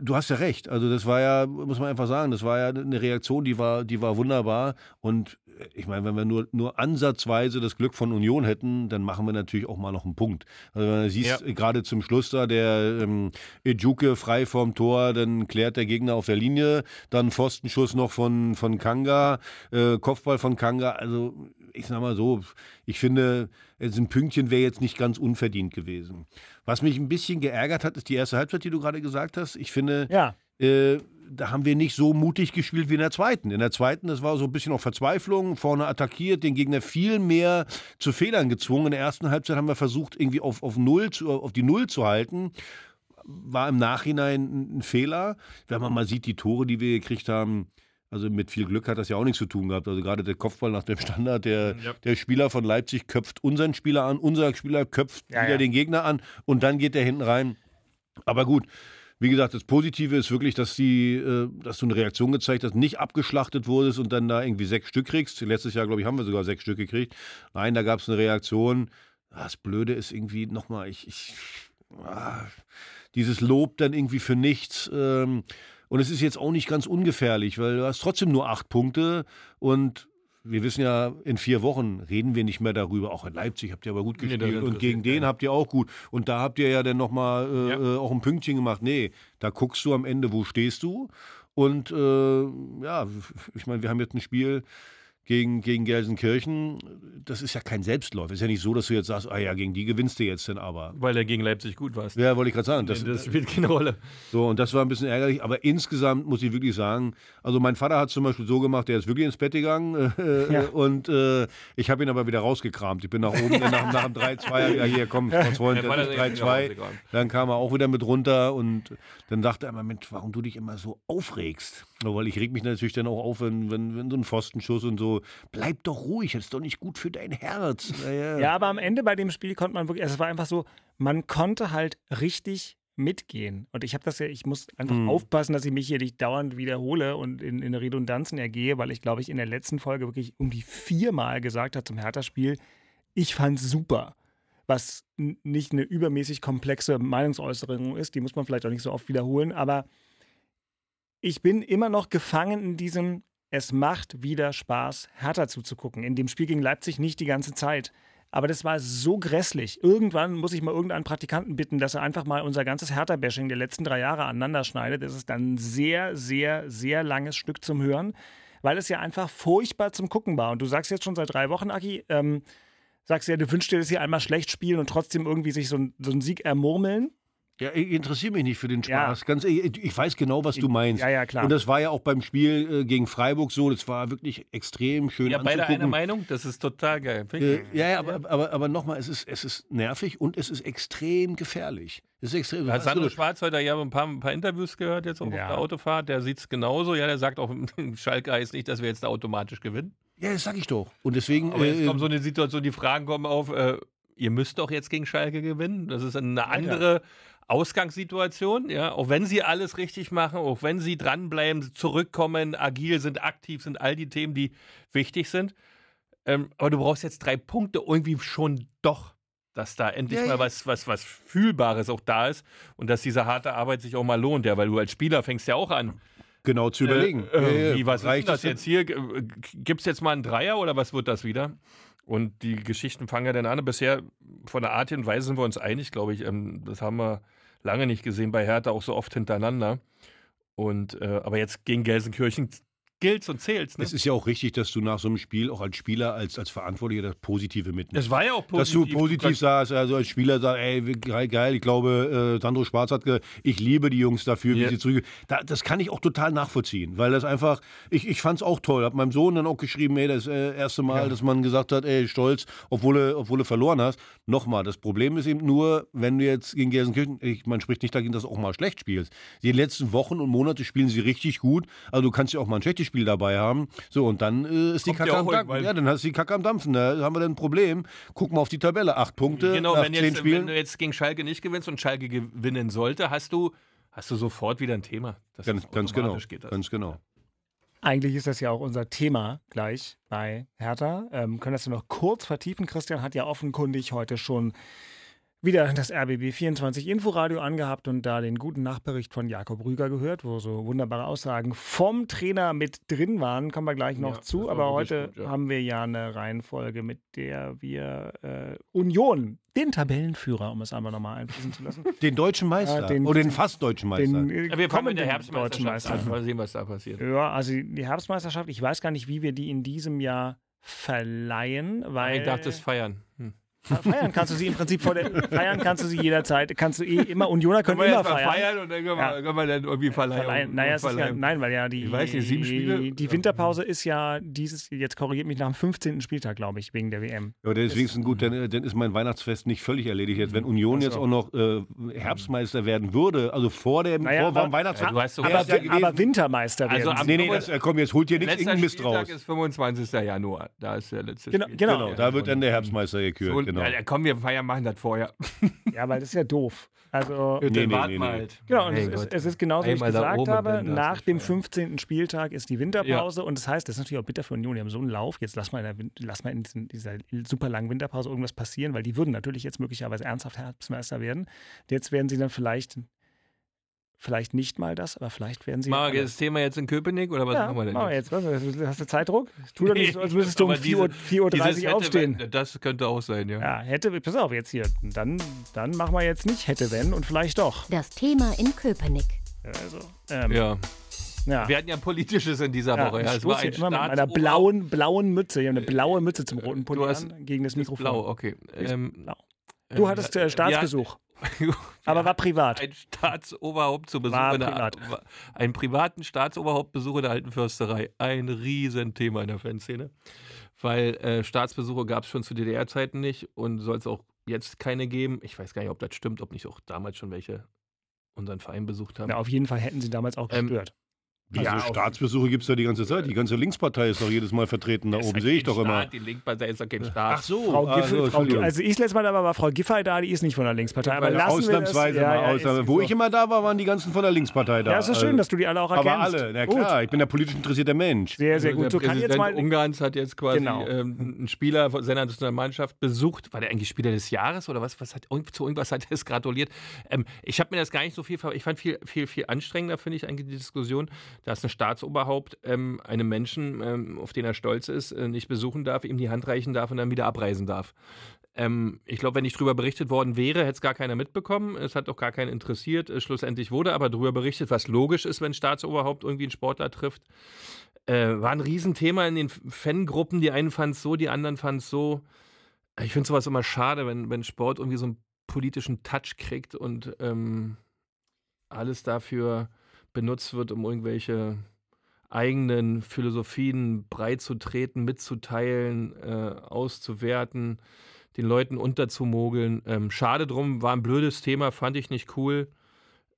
Du hast ja recht. Also das war ja, muss man einfach sagen, das war ja eine Reaktion, die war, die war wunderbar. Und äh, ich meine, wenn wir nur, nur ansatzweise das Glück von Union hätten, dann machen wir natürlich auch mal noch einen Punkt. Also wenn du siehst, Ja. gerade zum Schluss da, der ähm, Ejuke frei vorm Tor, dann klärt der Gegner auf der Linie, dann Pfostenschuss noch von, von Kanga, äh, Kopfball von Kanga. Also ich sag mal so, ich finde, ein Pünktchen wäre jetzt nicht ganz unverdient gewesen. Was mich ein bisschen geärgert hat, ist die erste Halbzeit, die du gerade gesagt hast. Ich finde, Ja. äh, da haben wir nicht so mutig gespielt wie in der zweiten. In der zweiten, das war so ein bisschen auch Verzweiflung, vorne attackiert, den Gegner viel mehr zu Fehlern gezwungen. In der ersten Halbzeit haben wir versucht, irgendwie auf, auf, Null zu, auf die Null zu halten. war im Nachhinein ein Fehler. Wenn man mal sieht, die Tore, die wir gekriegt haben, also mit viel Glück hat das ja auch nichts zu tun gehabt. Also gerade der Kopfball nach dem Standard, der, Ja. der Spieler von Leipzig köpft unseren Spieler an, unser Spieler köpft Ja, wieder ja. den Gegner an und dann geht der hinten rein. Aber gut, wie gesagt, das Positive ist wirklich, dass, die, äh, dass du eine Reaktion gezeigt hast, nicht abgeschlachtet wurdest und dann da irgendwie sechs Stück kriegst. Letztes Jahr, glaube ich, haben wir sogar sechs Stück gekriegt. Nein, da gab es eine Reaktion. Das Blöde ist irgendwie nochmal, ich, ich, ah, dieses Lob dann irgendwie für nichts. Ähm, und es ist jetzt auch nicht ganz ungefährlich, weil du hast trotzdem nur acht Punkte und wir wissen ja, in vier Wochen reden wir nicht mehr darüber. Auch in Leipzig habt ihr aber gut Nee, gespielt und interessiert gegen den keinen. habt ihr auch gut. Und da habt ihr ja dann nochmal äh, Ja. äh, auch ein Pünktchen gemacht. Nee, da guckst du am Ende, wo stehst du. Und äh, ja, ich meine, wir haben jetzt ein Spiel gegen, gegen Gelsenkirchen. Das ist ja kein Selbstläufer. Ist ja nicht so, dass du jetzt sagst, ah ja, gegen die gewinnst du jetzt denn aber. Weil er gegen Leipzig gut war. Ja, wollte ich gerade sagen. Das, das spielt keine Rolle. so, und das war ein bisschen ärgerlich. Aber insgesamt muss ich wirklich sagen, also mein Vater hat zum Beispiel so gemacht, der ist wirklich ins Bett gegangen äh, Ja. und äh, ich habe ihn aber wieder rausgekramt. Ich bin nach oben, nach, nach dem 3-2, ja hier, komm, ihn ist wieder 3-2. rausgekramt. Dann kam er auch wieder mit runter und dann dachte er immer, Mensch, warum du dich immer so aufregst? Weil ich reg mich natürlich dann auch auf, wenn, wenn, wenn so ein Pfostenschuss und so, bleib doch ruhig, das ist doch nicht gut für dein Herz. Ja, ja. Aber am Ende bei dem Spiel konnte man wirklich, also es war einfach so, man konnte halt richtig mitgehen. Und ich habe das ja, ich muss einfach Mhm. aufpassen, dass ich mich hier nicht dauernd wiederhole und in, in Redundanzen ergehe, weil ich glaube, ich in der letzten Folge wirklich um die viermal gesagt habe zum Hertha-Spiel, ich fand's super. Was nicht eine übermäßig komplexe Meinungsäußerung ist, die muss man vielleicht auch nicht so oft wiederholen, aber ich bin immer noch gefangen in diesem, es macht wieder Spaß, Hertha zuzugucken. In dem Spiel gegen Leipzig nicht die ganze Zeit. Aber das war so grässlich. Irgendwann muss ich mal irgendeinen Praktikanten bitten, dass er einfach mal unser ganzes Hertha-Bashing der letzten drei Jahre aneinander schneidet. Das ist dann ein sehr, sehr, sehr langes Stück zum Hören, weil es ja einfach furchtbar zum Gucken war. Und du sagst jetzt schon seit drei Wochen, Aki, ähm, sagst ja, du wünschst dir, dass sie einmal schlecht spielen und trotzdem irgendwie sich so, so einen Sieg ermurmeln. Ja, ich interessiere mich nicht für den Ja. Spaß. Ganz ehrlich, ich weiß genau, was du meinst. Ja, ja, klar. Und das war ja auch beim Spiel äh, gegen Freiburg so. Das war wirklich extrem schön Ja, beide anzugucken. einer Meinung, das ist total geil. Ich- Äh, ja, ja, aber, aber, aber nochmal, es ist, es ist nervig und es ist extrem gefährlich. Es ist extrem. Hat Sandro Hast du- Schwarz heute ja ein paar, ein paar Interviews gehört jetzt auch Ja. auf der Autofahrt. Der sieht es genauso. Ja, der sagt auch, Schalke heißt nicht, dass wir jetzt da automatisch gewinnen. ja, das sag ich doch. Und deswegen. Aber jetzt äh, kommt so eine Situation, die Fragen kommen auf, äh, ihr müsst doch jetzt gegen Schalke gewinnen. Das ist eine andere Ausgangssituation, ja. Auch wenn sie alles richtig machen, auch wenn sie dranbleiben, zurückkommen, agil sind, aktiv sind, all die Themen, die wichtig sind. Ähm, aber du brauchst jetzt drei Punkte irgendwie schon doch, dass da endlich Ja, mal was, was, was Fühlbares auch da ist und dass diese harte Arbeit sich auch mal lohnt, ja, weil du als Spieler fängst ja auch an. genau zu überlegen. Äh, äh, wie, was reicht ist das jetzt hier? Gibt es jetzt mal einen Dreier oder was wird das wieder? Und die Geschichten fangen ja dann an. Bisher von der Art und Weise sind wir uns einig, glaube ich. Ähm, das haben wir lange nicht gesehen bei Hertha, auch so oft hintereinander. Und äh, aber jetzt gegen Gelsenkirchen gilt's und zählt's. Ne? Es ist ja auch richtig, dass du nach so einem Spiel auch als Spieler, als, als Verantwortlicher das Positive mitnimmst. Es war ja auch Dass positiv. du positiv sagst, also als Spieler sagst, ey, geil, geil. Ich glaube, äh, Sandro Schwarz hat gesagt, ich liebe die Jungs dafür, wie Ja. sie zurück. Da, das kann ich auch total nachvollziehen, weil das einfach, ich, ich fand es auch toll. Hab meinem Sohn dann auch geschrieben, ey, das äh, erste Mal, dass man gesagt hat, ey, stolz, obwohl du, obwohl du verloren hast. Nochmal, das Problem ist eben nur, wenn du jetzt gegen Gelsenkirchen, ich, man spricht nicht dagegen, dass du auch mal schlecht spielst. Die letzten Wochen und Monate spielen sie richtig gut. Also du kannst ja auch mal ein schlechtes Spiel dabei haben. So, und dann äh, ist die Kacke am auch Dampfen. Ja, dann hast du die Kacke am Dampfen. Da haben wir dann ein Problem. Guck mal auf die Tabelle. Acht Punkte Genau, nach wenn, zehn jetzt, wenn Spielen. du jetzt gegen Schalke nicht gewinnst und Schalke gewinnen sollte, hast du, hast du sofort wieder ein Thema. Das Ganz, ist ganz genau. Geht das. Ganz genau. Eigentlich ist das ja auch unser Thema gleich bei Hertha. Ähm, können das noch kurz vertiefen? Christian hat ja offenkundig heute schon wieder das RBB 24 Inforadio angehabt und da den guten Nachbericht von Jakob Rüger gehört, wo so wunderbare Aussagen vom Trainer mit drin waren. Kommen wir gleich noch Ja, zu. Aber heute gut, ja. haben wir ja eine Reihenfolge, mit der wir äh, Union, den Tabellenführer, um es einfach nochmal einfließen zu lassen, Den deutschen Meister. Ja, den- Oder den fast deutschen Meister. den äh, Ja, wir fangen mit der Herbstmeisterschaft. Mal sehen, was da passiert. Ja, also die Herbstmeisterschaft, ich weiß gar nicht, wie wir die in diesem Jahr verleihen, weil. Ich dachte, das feiern. Hm. Feiern kannst du sie im Prinzip vor der, feiern kannst du sie jederzeit, kannst du eh immer, Unioner können Können wir immer feiern. feiern und dann können wir, Ja. können wir dann irgendwie verleihen. Verleihen. Naja, ist ja, nein, weil ja die, Ich weiß nicht, sieben Spiele? die Winterpause ist ja dieses, jetzt korrigiert mich nach dem 15. Spieltag, glaube ich, wegen der WM. Ja, dann ist wenigstens gut, dann, dann ist mein Weihnachtsfest nicht völlig erledigt. Jetzt, wenn Union so. jetzt auch noch äh, Herbstmeister werden würde, also vor dem Naja, vor, aber- Weihnachtsfest. hast doch Aber, ja aber Wintermeister werden Also sie. am- nee, nee, das, komm, jetzt holt ihr nichts irgendeinen Mist Spieltag raus. ist 25. Januar. Da ist der letzte Genau, Spieltag. genau. Genau, da wird dann der Herbstmeister gekürt. So, genau. ja, komm, wir feiern, machen das vorher. Ja, weil das ist ja doof. Also, Dann nee, warten nee, wir nee. halt. Genau, und Mein es ist, es ist genauso, wie ich gesagt habe, nach dem feiern. 15. Spieltag ist die Winterpause und das heißt, das ist natürlich auch bitter für Union, die haben so einen Lauf, jetzt lass mal in, der, lass mal in diesen, dieser super langen Winterpause irgendwas passieren, weil die würden natürlich jetzt möglicherweise ernsthaft Herbstmeister werden. Jetzt werden sie dann vielleicht, vielleicht nicht mal das, aber vielleicht werden sie... Machen wir das Thema jetzt in Köpenick oder was ja, machen wir denn machen wir jetzt? Was, hast du Zeitdruck? Tu doch nicht so, als müsstest du um Aber 4 Uhr, diese- 4 Uhr Dieses 30 hätte, aufstehen. wenn- Das könnte auch sein, ja. Ja, hätte, pass auf jetzt hier. Dann, dann machen wir jetzt nicht hätte, wenn und vielleicht doch. Das Thema in Köpenick. Also, ähm, Ja. ja. Wir hatten ja Politisches in dieser Ja, Woche. ich Ja, es war ein immer mit Staatsoberhaupt- blauen, blauen Mütze. Ich habe eine blaue Mütze zum roten Pulli Du hast- an, gegen das Mikrofon. Blau, okay. Ähm, blau. Du ähm, hattest äh, Staatsbesuch, aber war privat. Ein Staatsoberhaupt zu Besuch War in der, privat. einen privaten Staatsoberhauptbesuch in der alten Försterei. Ein Riesenthema in der Fanszene. Weil äh, Staatsbesuche gab es schon zu DDR-Zeiten nicht und soll es auch jetzt keine geben. Ich weiß gar nicht, ob das stimmt, ob nicht auch damals schon welche unseren Verein besucht haben. Na, auf jeden Fall hätten sie damals auch Ähm, gestört. Also Ja, Staatsbesuche gibt es ja die ganze Zeit. Die ganze Linkspartei ist doch jedes Mal vertreten. Da oben ja sehe ich doch immer. Staat, Die Linkpartei ist doch kein Staat. Ach so, Frau ah, Giffey, so, Frau, also ich letztes Mal da war, war Frau Giffey da, die ist nicht von der Linkspartei. Aber lassen wir das. Ausnahmsweise Ja, mal ja, Ausnahme. ist Wo so. ich immer da war, waren die ganzen von der Linkspartei da. Ja, ist doch schön, Also, dass du die alle auch erkennst. Aber alle, na Gut. klar. Ich bin der politisch interessierte Mensch. Sehr, sehr Also gut. So der kann jetzt Präsident mal. Ungarns hat jetzt quasi Genau. ähm, einen Spieler von seiner Nationalmannschaft besucht. War der eigentlich Spieler des Jahres oder was? was hat, zu irgendwas hat er es gratuliert. Ähm, ich habe mir das gar nicht so viel. ver- Ich fand viel, viel, viel anstrengender, finde ich, eigentlich die Diskussion, dass ein Staatsoberhaupt ähm, einem Menschen, ähm, auf den er stolz ist, äh, nicht besuchen darf, ihm die Hand reichen darf und dann wieder abreisen darf. Ähm, ich glaube, wenn nicht drüber berichtet worden wäre, hätte es gar keiner mitbekommen. Es hat auch gar keinen interessiert. Äh, Schlussendlich wurde aber drüber berichtet, was logisch ist, wenn Staatsoberhaupt irgendwie einen Sportler trifft. Äh, war ein Riesenthema in den Fangruppen. Die einen fanden es so, die anderen fanden es so. Ich finde sowas immer schade, wenn, wenn Sport irgendwie so einen politischen Touch kriegt und ähm, alles dafür benutzt wird, um irgendwelche eigenen Philosophien breit zu treten, mitzuteilen, äh, auszuwerten, den Leuten unterzumogeln. Ähm, schade drum, war ein blödes Thema, fand ich nicht cool,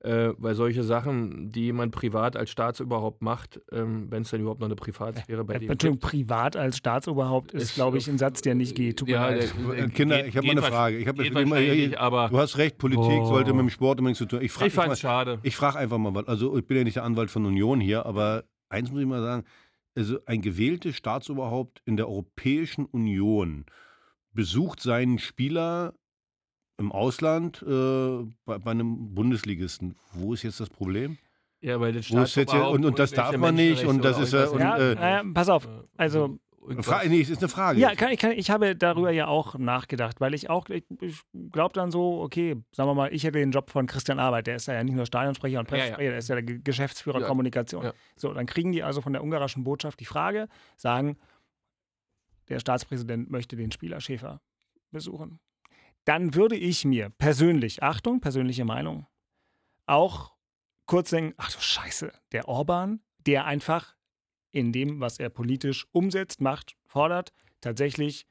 äh, weil solche Sachen, die jemand privat als Staatsoberhaupt macht, ähm, wenn es denn überhaupt noch eine Privatsphäre bei dem Entschuldigung, gibt. privat als Staatsoberhaupt ist, Ist, glaube ich, ein Satz, der nicht geht. Tut mir Ja, leid. der- Äh, Kinder, geht- ich habe mal eine Frage. Ich hab immer- wahrscheinlich, aber Du hast recht, Politik Oh. sollte mit dem Sport unbedingt zu tun. Ich, frag, ich fand mal- es schade. Ich frage einfach mal was. Also, ich bin ja nicht der Anwalt von Union hier, aber eins muss ich mal sagen: also Ein gewähltes Staatsoberhaupt in der Europäischen Union besucht seinen Spieler im Ausland äh, bei, bei einem Bundesligisten. Wo ist jetzt das Problem? Ja, weil das Wo ist jetzt, Staatsoberhaupt und, und das darf man nicht und das ist ja. Und, oder ja, äh, naja, pass auf. Also, irgendwas- Fra nee, es ist eine Frage. Ja, kann, ich, kann, ich habe darüber ja auch nachgedacht, weil ich auch, ich, ich glaube dann so, okay, sagen wir mal, ich hätte den Job von Christian Arbeit, der ist ja nicht nur Stadionsprecher und Ja, ja. Pressesprecher, der ist ja der Ge- Geschäftsführer Ja, Kommunikation. ja. So, dann kriegen die also von der ungarischen Botschaft die Frage, sagen, der Staatspräsident möchte den Spieler Schäfer besuchen. Dann würde ich mir persönlich, Achtung, persönliche Meinung, auch kurz denken, ach du Scheiße, der Orban, der einfach in dem, was er politisch umsetzt, macht, fordert, tatsächlich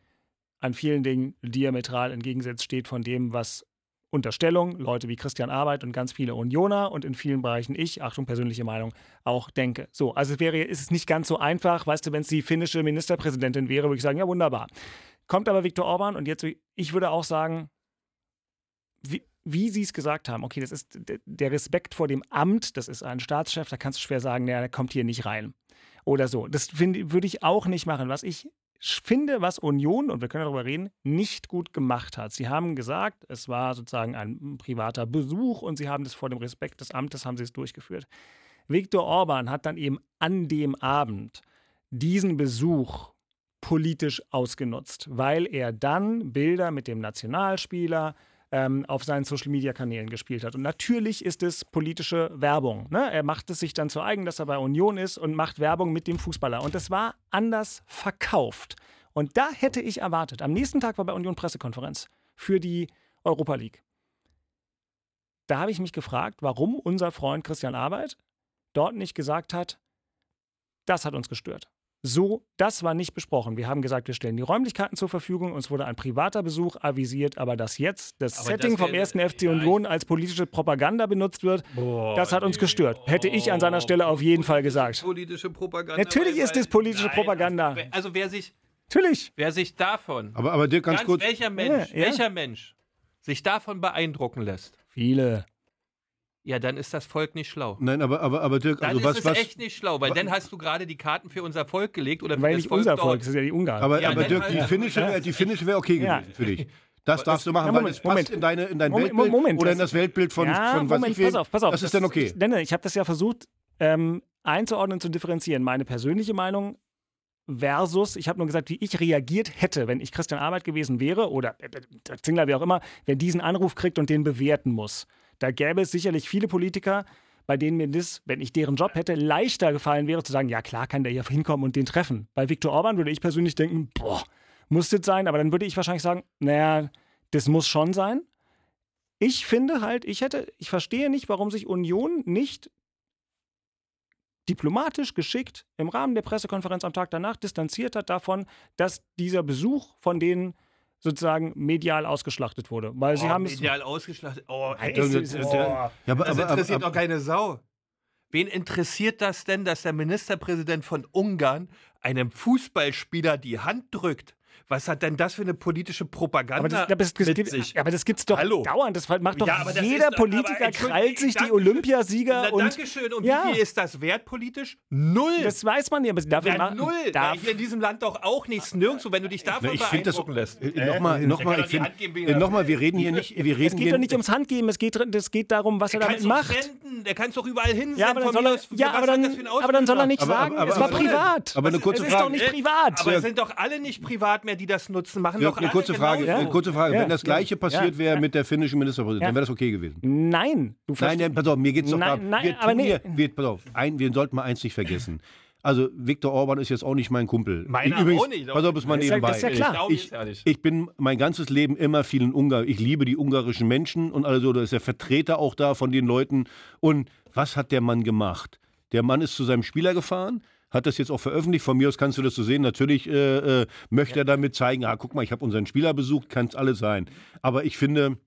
an vielen Dingen diametral entgegensetzt steht von dem, was Unterstellung, Leute wie Christian Arbeit und ganz viele Unioner und in vielen Bereichen ich, Achtung, persönliche Meinung, auch denke. So, also es wäre, ist es nicht ganz so einfach, weißt du, wenn es die finnische Ministerpräsidentin wäre, würde ich sagen, ja, wunderbar. Kommt aber Viktor Orban und jetzt, ich würde auch sagen, wie, wie Sie es gesagt haben, okay, das ist der Respekt vor dem Amt, das ist ein Staatschef, da kannst du schwer sagen, der kommt hier nicht rein. Oder so. Das find- würde ich auch nicht machen. Was ich finde, was Union, und wir können darüber reden, nicht gut gemacht hat. Sie haben gesagt, es war sozusagen ein privater Besuch und sie haben das vor dem Respekt des Amtes, haben sie es durchgeführt. Viktor Orban hat dann eben an dem Abend diesen Besuch politisch ausgenutzt, weil er dann Bilder mit dem Nationalspieler ähm, auf seinen Social-Media-Kanälen gespielt hat. Und natürlich ist es politische Werbung. Ne? Er macht es sich dann zu eigen, dass er bei Union ist und macht Werbung mit dem Fußballer. Und das war anders verkauft. Und da hätte ich erwartet, am nächsten Tag war bei Union Pressekonferenz für die Europa League. Da habe ich mich gefragt, warum unser Freund Christian Arbeit dort nicht gesagt hat, das hat uns gestört. So, das war nicht besprochen. Wir haben gesagt, wir stellen die Räumlichkeiten zur Verfügung. Uns wurde ein privater Besuch avisiert, aber dass jetzt das Aber Setting das vom ersten FC ja, Union als politische Propaganda benutzt wird, Boah, das hat uns nee. gestört. Hätte ich an seiner Stelle auf jeden Fall gesagt. Politische Propaganda. Natürlich ist es politische Nein, Propaganda. Also wer sich, Natürlich. wer sich davon, Aber, aber Dirk, ganz, ganz kurz. welcher Mensch, Ja, ja. welcher Mensch sich davon beeindrucken lässt, Viele. Ja, dann ist das Volk nicht schlau. Nein, aber, aber, aber Dirk, Dann also ist was, es was, echt nicht schlau, weil dann hast du gerade die Karten für unser Volk gelegt oder für Weil das nicht Volk unser dort. Volk, das ist ja die Ungarn. Aber, Ja, aber Dirk, die halt- finnische wäre die finnische wär okay Ja. gewesen für dich. Das darfst du machen, Ja, weil Moment, es passt Moment. in, deine, in dein Moment, Weltbild Moment, oder in das- das Weltbild von, ja, von was Moment, ich will. pass auf, pass auf. Das ist dann okay. Ich, ich habe das ja versucht ähm, einzuordnen, zu differenzieren. Meine persönliche Meinung versus, ich habe nur gesagt, wie ich reagiert hätte, wenn ich Christian Arbeit gewesen wäre oder äh, äh, Zingler, wie auch immer, wer diesen Anruf kriegt und den bewerten muss. Da gäbe es sicherlich viele Politiker, bei denen mir das, wenn ich deren Job hätte, leichter gefallen wäre, zu sagen, ja klar kann der hier hinkommen und den treffen. Bei Viktor Orban würde ich persönlich denken, boah, muss das sein, aber dann würde ich wahrscheinlich sagen, naja, das muss schon sein. Ich finde halt, ich hätte, ich verstehe nicht, warum sich Union nicht diplomatisch geschickt im Rahmen der Pressekonferenz am Tag danach distanziert hat davon, dass dieser Besuch von denen sozusagen medial ausgeschlachtet wurde. Weil sie oh, haben es. medial ausgeschlachtet. Oh, Ey, es der- ist- oh. Ja, aber, das aber, interessiert aber, doch keine Sau. Wen interessiert das denn, dass der Ministerpräsident von Ungarn einem Fußballspieler die Hand drückt? Was hat denn das für eine politische Propaganda Aber das, aber das, das, mit gibt, sich? aber das gibt's doch Hallo. dauernd. Das macht doch Ja, jeder ist Politiker, krallt sich die. Olympiasieger Na, und. Dankeschön. Und Ja. wie viel ist das wert politisch? Null. Das weiß man ja, aber dafür ja, machen- null. darf- hier in diesem Land doch auch nichts. Nirgendwo, wenn du dich davon ich finde das beeindrucken lässt. äh, nochmal, Der nochmal, ich wegen äh, nochmal, wir reden hier nicht, wir reden es geht hier doch nicht ums Handgeben, es geht, es geht darum, was er Der damit macht. spenden. Der kann es doch überall hinsenden. Ja, aber dann soll er, ja, aber dann, aber soll er nicht sagen, es war privat. aber eine es kurze ist Frage. doch nicht privat. Aber sind doch alle nicht privat mehr, die das nutzen. Machen Dirk, doch eine kurze Frage, genauso. eine kurze Frage. Ja, Wenn das Gleiche ja, passiert ja, wäre ja. mit der finnischen Ministerpräsidentin, Ja. dann wäre das okay gewesen. Nein, du Nein, nein, pass auf, mir geht es doch Nein, darum. nein, wir, aber nee. wir, pass auf, ein, wir sollten mal eins nicht vergessen. Also, Viktor Orban ist jetzt auch nicht mein Kumpel. Meiner ich, übrigens, auch nicht. Pass auf, ist mal Das ist ja- nebenbei. das ist ja klar. Glaube Ich, ich bin mein ganzes Leben immer viel in Ungarn. Ich liebe die ungarischen Menschen und also da ist der Vertreter auch da von den Leuten. Und was hat der Mann gemacht? Der Mann ist zu seinem Spieler gefahren, hat das jetzt auch veröffentlicht. Von mir aus kannst du das so sehen. Natürlich äh, äh, möchte er damit zeigen, ah, guck mal, ich habe unseren Spieler besucht, kann es alles sein. Aber ich finde,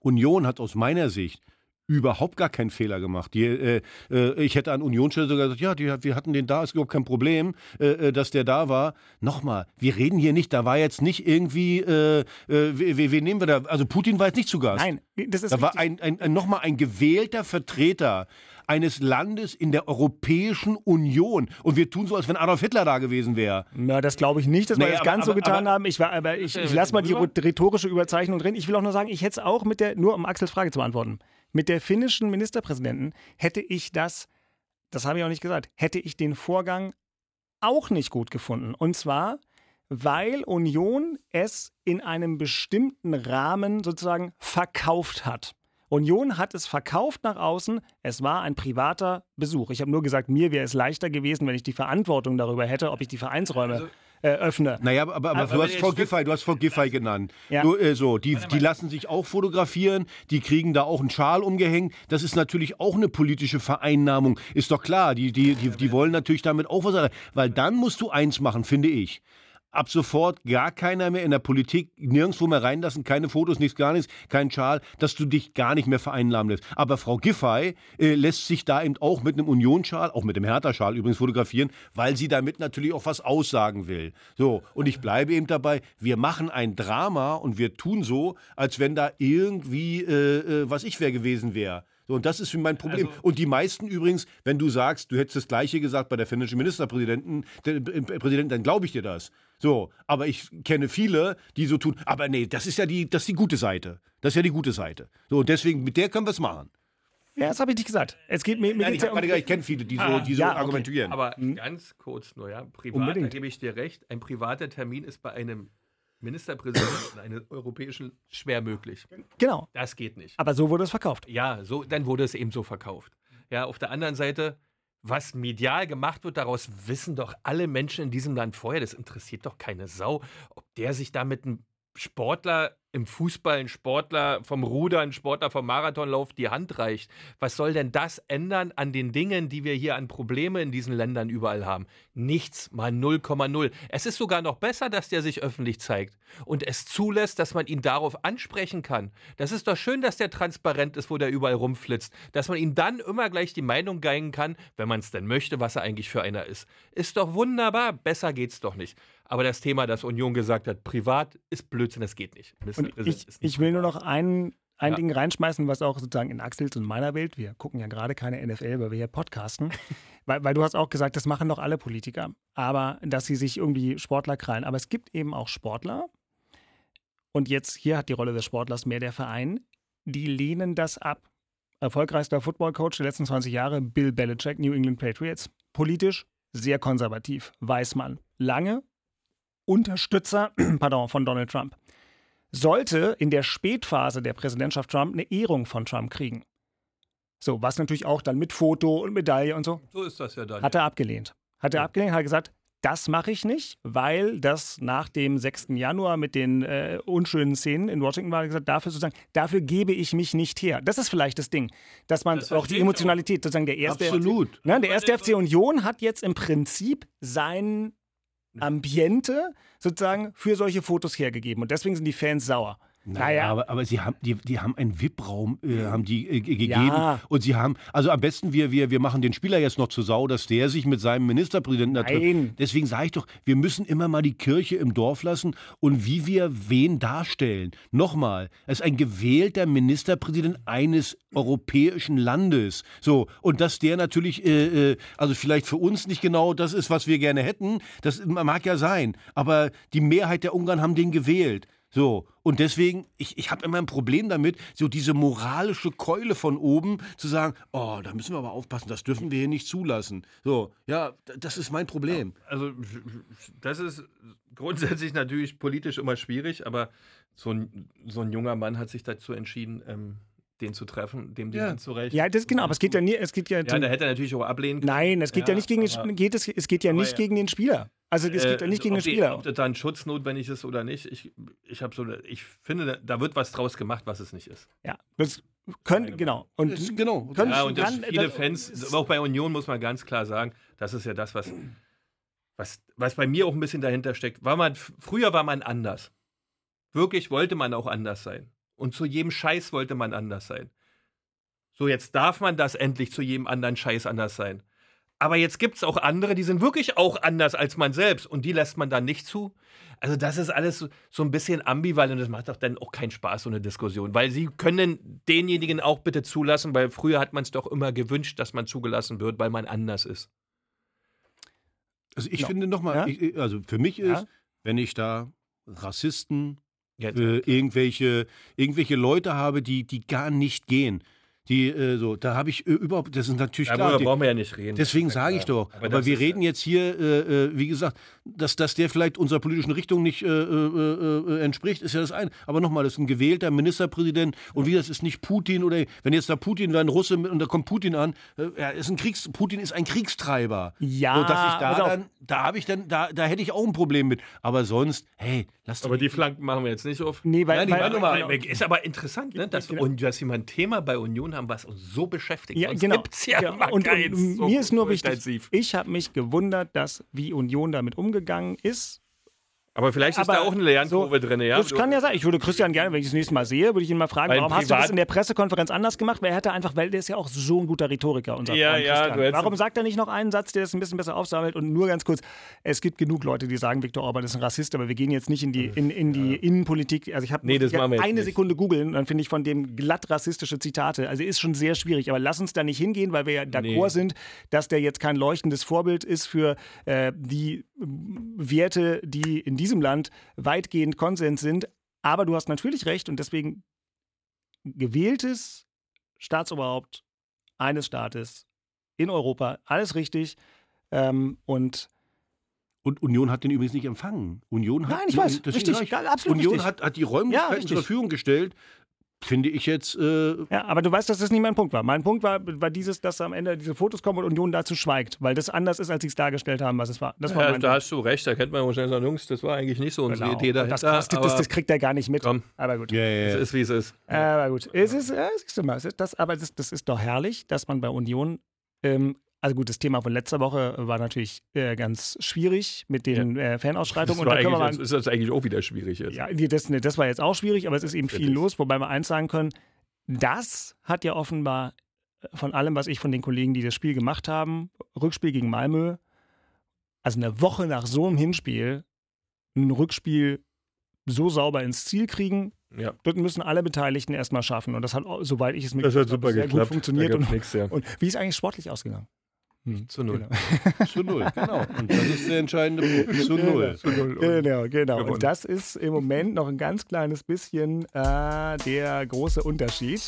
Union hat aus meiner Sicht überhaupt gar keinen Fehler gemacht. Die, äh, äh, ich hätte an Unionsstelle sogar gesagt, ja, die, wir hatten den da, ist überhaupt kein Problem, äh, äh, dass der da war. Nochmal, wir reden hier nicht, da war jetzt nicht irgendwie, äh, äh, wen, wen nehmen wir da? Also Putin war jetzt nicht zu Gast. Nein, das ist Da war richtig. ein, ein, ein, nochmal ein gewählter Vertreter eines Landes in der Europäischen Union. Und wir tun so, als wenn Adolf Hitler da gewesen wäre. Na, das glaube ich nicht, dass wir Nee, das aber- ganz so aber- getan aber- haben. Ich, war, aber ich, Ja, ich lasse mal die rhetorische Überzeichnung drin. Ich will auch nur sagen, ich hätte es auch mit der, nur um Axels Frage zu beantworten, mit der finnischen Ministerpräsidenten hätte ich das, das habe ich auch nicht gesagt, hätte ich den Vorgang auch nicht gut gefunden. Und zwar, weil Union es in einem bestimmten Rahmen sozusagen verkauft hat. Union hat es verkauft nach außen. Es war ein privater Besuch. Ich habe nur gesagt, mir wäre es leichter gewesen, wenn ich die Verantwortung darüber hätte, ob ich die Vereinsräume äh, öffne. Naja, aber, aber, aber, du hast Frau Giffey, du hast Frau Giffey genannt. Ja. Du, äh, so, die, die lassen sich auch fotografieren, die kriegen da auch einen Schal umgehängt. Das ist natürlich auch eine politische Vereinnahmung. Ist doch klar, die, die, die, die wollen natürlich damit auch was sagen. Weil dann musst du eins machen, finde ich. Ab sofort gar keiner mehr in der Politik, nirgendwo mehr reinlassen, keine Fotos, nichts, gar nichts, kein Schal, dass du dich gar nicht mehr vereinnahmen lässt. Aber Frau Giffey äh, lässt sich da eben auch mit einem Unionsschal, auch mit dem Hertha-Schal übrigens fotografieren, weil sie damit natürlich auch was aussagen will. So, und ich bleibe eben dabei, wir machen ein Drama und wir tun so, als wenn da irgendwie, äh, äh, was ich wer gewesen wäre. So, und das ist mein Problem. Also- und die meisten übrigens, wenn du sagst, du hättest das Gleiche gesagt bei der finnischen Ministerpräsidenten, der, äh, Präsident, dann glaube ich dir das. So, aber ich kenne viele, die so tun, aber nee, das ist ja die, das ist die gute Seite. Das ist ja die gute Seite. So, und deswegen, mit der können wir es machen. Ja, das habe ich nicht gesagt. Es geht mir, mir Nein, ich, ja um, ich kenne viele, die so, Ah, die so ja, okay. argumentieren. Aber ganz kurz nur, ja. Privat, Hm? Unbedingt. da gebe ich dir recht. Ein privater Termin ist bei einem Ministerpräsidenten eines europäischen schwer möglich. Genau. Das geht nicht. Aber so wurde es verkauft. Ja, so, dann wurde es eben so verkauft. Ja, auf der anderen Seite, was medial gemacht wird, daraus wissen doch alle Menschen in diesem Land vorher. Das interessiert doch keine Sau, ob der sich da mit einem Sportler im Fußball, ein Sportler vom Ruder, ein Sportler vom Marathonlauf die Hand reicht. Was soll denn das ändern an den Dingen, die wir hier an Probleme in diesen Ländern überall haben? Nichts, mal 0,0. Es ist sogar noch besser, dass der sich öffentlich zeigt und es zulässt, dass man ihn darauf ansprechen kann. Das ist doch schön, dass der transparent ist, wo der überall rumflitzt. Dass man ihm dann immer gleich die Meinung geigen kann, wenn man es denn möchte, was er eigentlich für einer ist. Ist doch wunderbar. Besser geht's doch nicht. Aber das Thema, das Union gesagt hat, privat ist Blödsinn, das geht nicht. Das Und ich, ich will nur noch ein, ein ja. Ding reinschmeißen, was auch sozusagen in Axels und meiner Welt, wir gucken ja gerade keine NFL, weil wir hier podcasten, weil, weil du hast auch gesagt, das machen doch alle Politiker, aber dass sie sich irgendwie Sportler krallen. Aber es gibt eben auch Sportler, und jetzt hier hat die Rolle des Sportlers mehr der Verein, die lehnen das ab. Erfolgreichster Footballcoach der letzten 20 Jahre, Bill Belichick, New England Patriots. Politisch sehr konservativ, weiß man. Lange Unterstützer pardon, von Donald Trump, sollte in der Spätphase der Präsidentschaft Trump eine Ehrung von Trump kriegen. So, was natürlich auch dann mit Foto und Medaille und so. So ist das ja dann. Hat er abgelehnt. Hat er ja. abgelehnt, hat gesagt, das mache ich nicht, weil das nach dem 6. Januar mit den äh, unschönen Szenen in Washington war, gesagt, dafür sozusagen, dafür gebe ich mich nicht her. Das ist vielleicht das Ding, dass man das auch die Emotionalität, sozusagen der erste, Absolut. FC, ne, der erste FC Union hat jetzt im Prinzip seinen Ambiente sozusagen für solche Fotos hergegeben. Und deswegen sind die Fans sauer. Naja, aber, aber sie haben, die, die haben einen VIP-Raum äh, haben die äh, gegeben Ja. und sie haben, also am besten wir, wir, wir machen den Spieler jetzt noch zu Sau, dass der sich mit seinem Ministerpräsidenten da trifft. Deswegen sage ich doch, wir müssen immer mal die Kirche im Dorf lassen und wie wir wen darstellen. Nochmal, es ist ein gewählter Ministerpräsident eines europäischen Landes. So, und dass der natürlich, äh, äh, also vielleicht für uns nicht genau das ist, was wir gerne hätten, das mag ja sein, aber die Mehrheit der Ungarn haben den gewählt. So, und deswegen, ich, ich habe immer ein Problem damit, so diese moralische Keule von oben zu sagen, oh, da müssen wir aber aufpassen, das dürfen wir hier nicht zulassen. So, ja, das ist mein Problem. Also, das ist grundsätzlich natürlich politisch immer schwierig, aber so ein, so ein junger Mann hat sich dazu entschieden, ähm, den zu treffen, dem die Ja. Hand zu reichen. Ja, das genau, aber es geht ja nie, es geht ja, Ja, da hätte er natürlich auch ablehnen können. Nein, es geht ja, Ja, nicht gegen den, aber- Sp- geht es, es geht ja nicht ja. gegen den Spieler. Also es geht ja nicht gegen ob den die- Spieler. Ob da ein Schutz notwendig ist oder nicht, ich, ich habe so, ich finde, da- wird was draus gemacht, was es nicht ist. Ja, das können, genau. Und Das- genau. können, Ja, und das, kann- viele das- Fans, auch bei Union muss man ganz klar sagen, das ist ja das, was, was, was bei mir auch ein bisschen dahinter steckt. War man, früher war man anders. Wirklich wollte man auch anders sein. Und zu jedem Scheiß wollte man anders sein. So, jetzt darf man das endlich zu jedem anderen Scheiß anders sein. Aber jetzt gibt es auch andere, die sind wirklich auch anders als man selbst und die lässt man dann nicht zu. Also das ist alles so, ein bisschen ambivalent und das macht doch dann auch keinen Spaß, so eine Diskussion. Weil sie können denjenigen auch bitte zulassen, weil früher hat man es doch immer gewünscht, dass man zugelassen wird, weil man anders ist. Also ich Ja. finde nochmal, Ja? also für mich ist, Ja? wenn ich da Rassisten, äh, irgendwelche, irgendwelche Leute habe, die, die gar nicht gehen. Die, äh, so, da habe ich äh, überhaupt, das ist natürlich klar. darüber brauchen wir ja nicht reden. Deswegen ja sage ich doch. Aber, das wir reden jetzt hier, äh, äh, wie gesagt, dass, dass der vielleicht unserer politischen Richtung nicht äh, äh, entspricht, ist ja das eine. Aber nochmal, das ist ein gewählter Ministerpräsident und wie das ist nicht Putin oder wenn jetzt da Putin wäre ein Russe mit- und da kommt Putin an, äh, er ist ein Kriegs, Putin ist ein Kriegstreiber. Ja, so, dass ich da dann, da habe ich dann, da, da hätte ich auch ein Problem mit. Aber sonst, hey, lass doch Aber die Flanken machen wir jetzt nicht auf. Nee, weil, Nein, die weil, weil, Ist aber interessant, ne? dass, Genau. und, dass wir mal ein Thema bei Union haben, was uns so beschäftigt. Ja, Sonst genau. ja, Ja, und, und so- mir ist nur wichtig, intensiv. ich habe mich gewundert, dass wie Union damit umgegangen ist. Aber vielleicht ist Aber da auch eine Lernkurve so, drin, ja? Das kann ja sein. Ich würde Christian gerne, wenn ich das nächste Mal sehe, würde ich ihn mal fragen, Weil warum hast du das in der Pressekonferenz anders gemacht? Weil er hätte einfach, weil der ist ja auch so ein guter Rhetoriker, unser Ja, Freund ja, Christian. Warum sagt er nicht noch einen Satz, der das ein bisschen besser aufsammelt? Und nur ganz kurz, es gibt genug Leute, die sagen, Viktor Orban ist ein Rassist, aber wir gehen jetzt nicht in die, in, in die Innenpolitik. Also ich habe Nee, eine nicht. Sekunde googeln und dann finde ich von dem glatt rassistische Zitate. Also ist schon sehr schwierig. Aber lass uns da nicht hingehen, weil wir ja d'accord Nee. sind, dass der jetzt kein leuchtendes Vorbild ist für äh, die Werte, die in diesem Land weitgehend Konsens sind. Aber du hast natürlich recht und deswegen gewähltes Staatsoberhaupt eines Staates in Europa, alles richtig. Ähm, und Und Union hat den übrigens nicht empfangen. Union hat, Nein, ich weiß, richtig, absolut Union richtig. hat, hat die Ja, Räumlichkeiten richtig. zur Verfügung gestellt. Finde ich jetzt. Äh, Ja, aber du weißt, dass das nicht mein Punkt war. Mein Punkt war, war dieses, dass am Ende diese Fotos kommen und Union dazu schweigt, weil das anders ist, als sie es dargestellt haben, was es war. Das war Ja, mein da hast du recht, da kennt man wahrscheinlich sagen, Jungs, das war eigentlich nicht so unsere Genau. Idee dahinter. das, das, das, aber das kriegt er gar nicht mit. Komm. Aber gut. ja, ja, es ja. ist, wie es ist. Aber gut. Es ist, ja, siehst du mal, es ist das, aber das, das ist doch herrlich, dass man bei Union, ähm, also gut, das Thema von letzter Woche war natürlich äh, ganz schwierig mit den äh, Das Fanausschreitungen. war Und da jetzt ist das eigentlich auch wieder schwierig jetzt. ja, das, das war jetzt auch schwierig, aber es ist eben viel Kritisch. los, wobei wir eins sagen können, das hat ja offenbar äh, von allem, was ich von den Kollegen, die das Spiel gemacht haben, Rückspiel gegen Malmö, also eine Woche nach so einem Hinspiel, ein Rückspiel so sauber ins Ziel kriegen, Ja. das müssen alle Beteiligten erstmal schaffen. Und das hat, soweit ich es Das hat super habe, sehr geklappt. gut funktioniert. Und, nix, ja. und wie ist eigentlich sportlich ausgegangen? Hm, Zu null. Genau. Zu null, genau. Und das ist der entscheidende Punkt. Zu null. Genau, genau. gewonnen. Und das ist im Moment noch ein ganz kleines bisschen äh, der große Unterschied.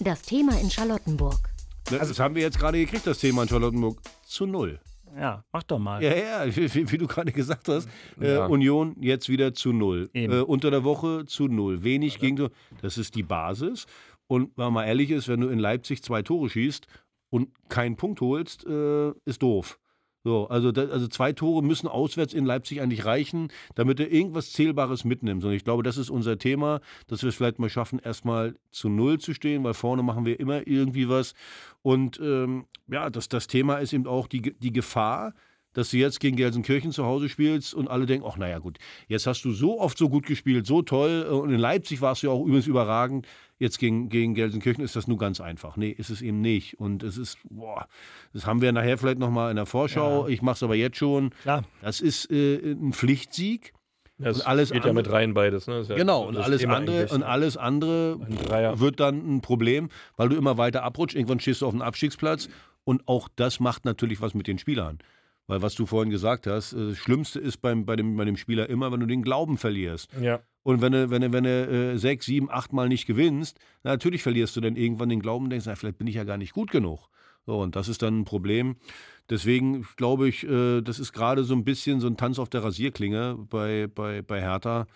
Das Thema in Charlottenburg. Das, das haben wir jetzt gerade gekriegt, das Thema in Charlottenburg. Zu null. Ja, mach doch mal. Ja, ja, wie, wie, wie du gerade gesagt hast. Äh, Ja. Union jetzt wieder zu null. Äh, unter der Woche zu null. Wenig gegen. Das ist die Basis. Und wenn man mal ehrlich ist, wenn du in Leipzig zwei Tore schießt und keinen Punkt holst, äh, ist doof. So, also, da, also zwei Tore müssen auswärts in Leipzig eigentlich reichen, damit du irgendwas Zählbares mitnimmst. Und ich glaube, das ist unser Thema, dass wir es vielleicht mal schaffen, erstmal zu Null zu stehen, weil vorne machen wir immer irgendwie was. Und ähm, ja, das, das Thema ist eben auch die, die Gefahr, dass du jetzt gegen Gelsenkirchen zu Hause spielst und alle denken, ach naja gut, jetzt hast du so oft so gut gespielt, so toll äh, und in Leipzig warst du ja auch übrigens überragend. Jetzt gegen, gegen Gelsenkirchen ist das nur ganz einfach. Nee, ist es eben nicht. Und es ist, boah, das haben wir nachher vielleicht nochmal in der Vorschau. Ich mache es aber jetzt schon. Klar. Das ist äh, ein Pflichtsieg. Das Und alles geht ja mit rein beides. Ne? Ja Genau, und das alles, Thema andere, und ne? alles andere wird dann ein Problem, weil du immer weiter abrutscht. Irgendwann stehst du auf dem Abstiegsplatz. Und auch das macht natürlich was mit den Spielern. Weil was du vorhin gesagt hast, äh, das Schlimmste ist beim, bei, dem, bei dem Spieler immer, wenn du den Glauben verlierst. Ja. Und wenn du, wenn du, wenn du äh, sechs, sieben, acht Mal nicht gewinnst, na, natürlich verlierst du dann irgendwann den Glauben und denkst, na, vielleicht bin ich ja gar nicht gut genug. So, und das ist dann ein Problem. Deswegen glaube ich, äh, das ist gerade so ein bisschen so ein Tanz auf der Rasierklinge bei, bei, bei Hertha.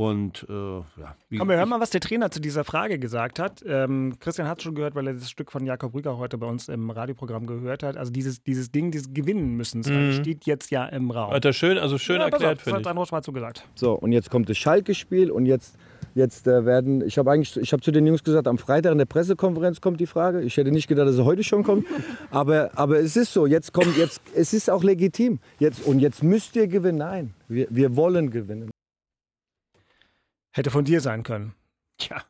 Und äh, ja, wie, Komm, wir hören mal, was der Trainer zu dieser Frage gesagt hat. Ähm, Christian hat schon gehört, weil er das Stück von Jakob Rüger heute bei uns im Radioprogramm gehört hat. Also dieses, dieses Ding, dieses Gewinnen müssen, Mhm. steht jetzt ja im Raum. Hat er schön, also schön Ja, erklärt, das finde hat ich. Sandro Schwarz so gesagt. So, und jetzt kommt das Schalke-Spiel und jetzt, jetzt äh, werden, ich habe eigentlich, ich habe zu den Jungs gesagt, am Freitag in der Pressekonferenz kommt die Frage. Ich hätte nicht gedacht, dass sie heute schon kommt, aber, aber es ist so, jetzt kommt, jetzt, es ist auch legitim. Jetzt, und jetzt müsst ihr gewinnen. Nein, wir, wir wollen gewinnen. Hätte von dir sein können. Tja,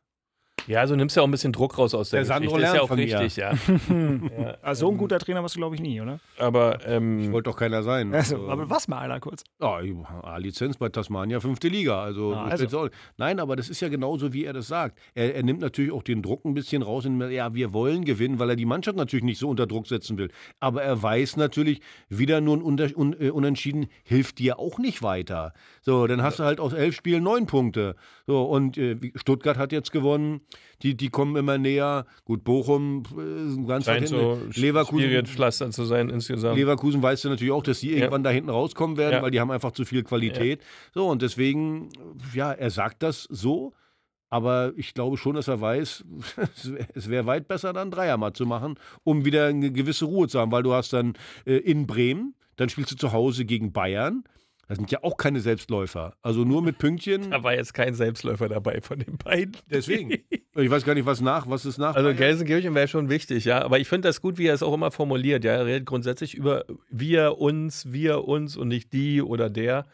Ja, also nimmst ja auch ein bisschen Druck raus aus der, Der Sandro Geschichte. Ist ja auch richtig, ja. ja. Also so ein guter Trainer warst du, glaube ich, nie, oder? Aber ähm, wollte doch keiner sein. Also, aber was mal einer kurz. Ja, A-Lizenz bei Tasmania, fünfte Liga. Also, Ah, so also. Nein, aber das ist ja genauso, wie er das sagt. Er, er nimmt natürlich auch den Druck ein bisschen raus. Und, ja, wir wollen gewinnen, weil er die Mannschaft natürlich nicht so unter Druck setzen will. Aber er weiß natürlich, wieder nur ein Unter un, äh, Unentschieden hilft dir auch nicht weiter. So, dann hast du halt aus elf Spielen neun Punkte. So, und äh, Stuttgart hat jetzt gewonnen. Die, die kommen immer näher. Gut, Bochum äh, ist ganz weit so hinten. Leverkusen, Pflaster zu sein insgesamt. Leverkusen weißt du natürlich auch, dass die irgendwann da hinten rauskommen werden, Ja. weil die haben einfach zu viel Qualität. So, und deswegen, ja, er sagt das so, aber ich glaube schon, dass er weiß, es wäre weit besser, dann Dreier mal zu machen, um wieder eine gewisse Ruhe zu haben, weil du hast dann äh, in Bremen, dann spielst du zu Hause gegen Bayern. Das sind ja auch keine Selbstläufer. Also nur mit Pünktchen. Da war jetzt kein Selbstläufer dabei von den beiden. Deswegen. Ich weiß gar nicht, was nach, was ist nach. Also? Gelsenkirchen wäre schon wichtig, ja. Aber ich finde das gut, wie er es auch immer formuliert. Ja, er redet grundsätzlich über wir, uns, wir, uns und nicht die oder der.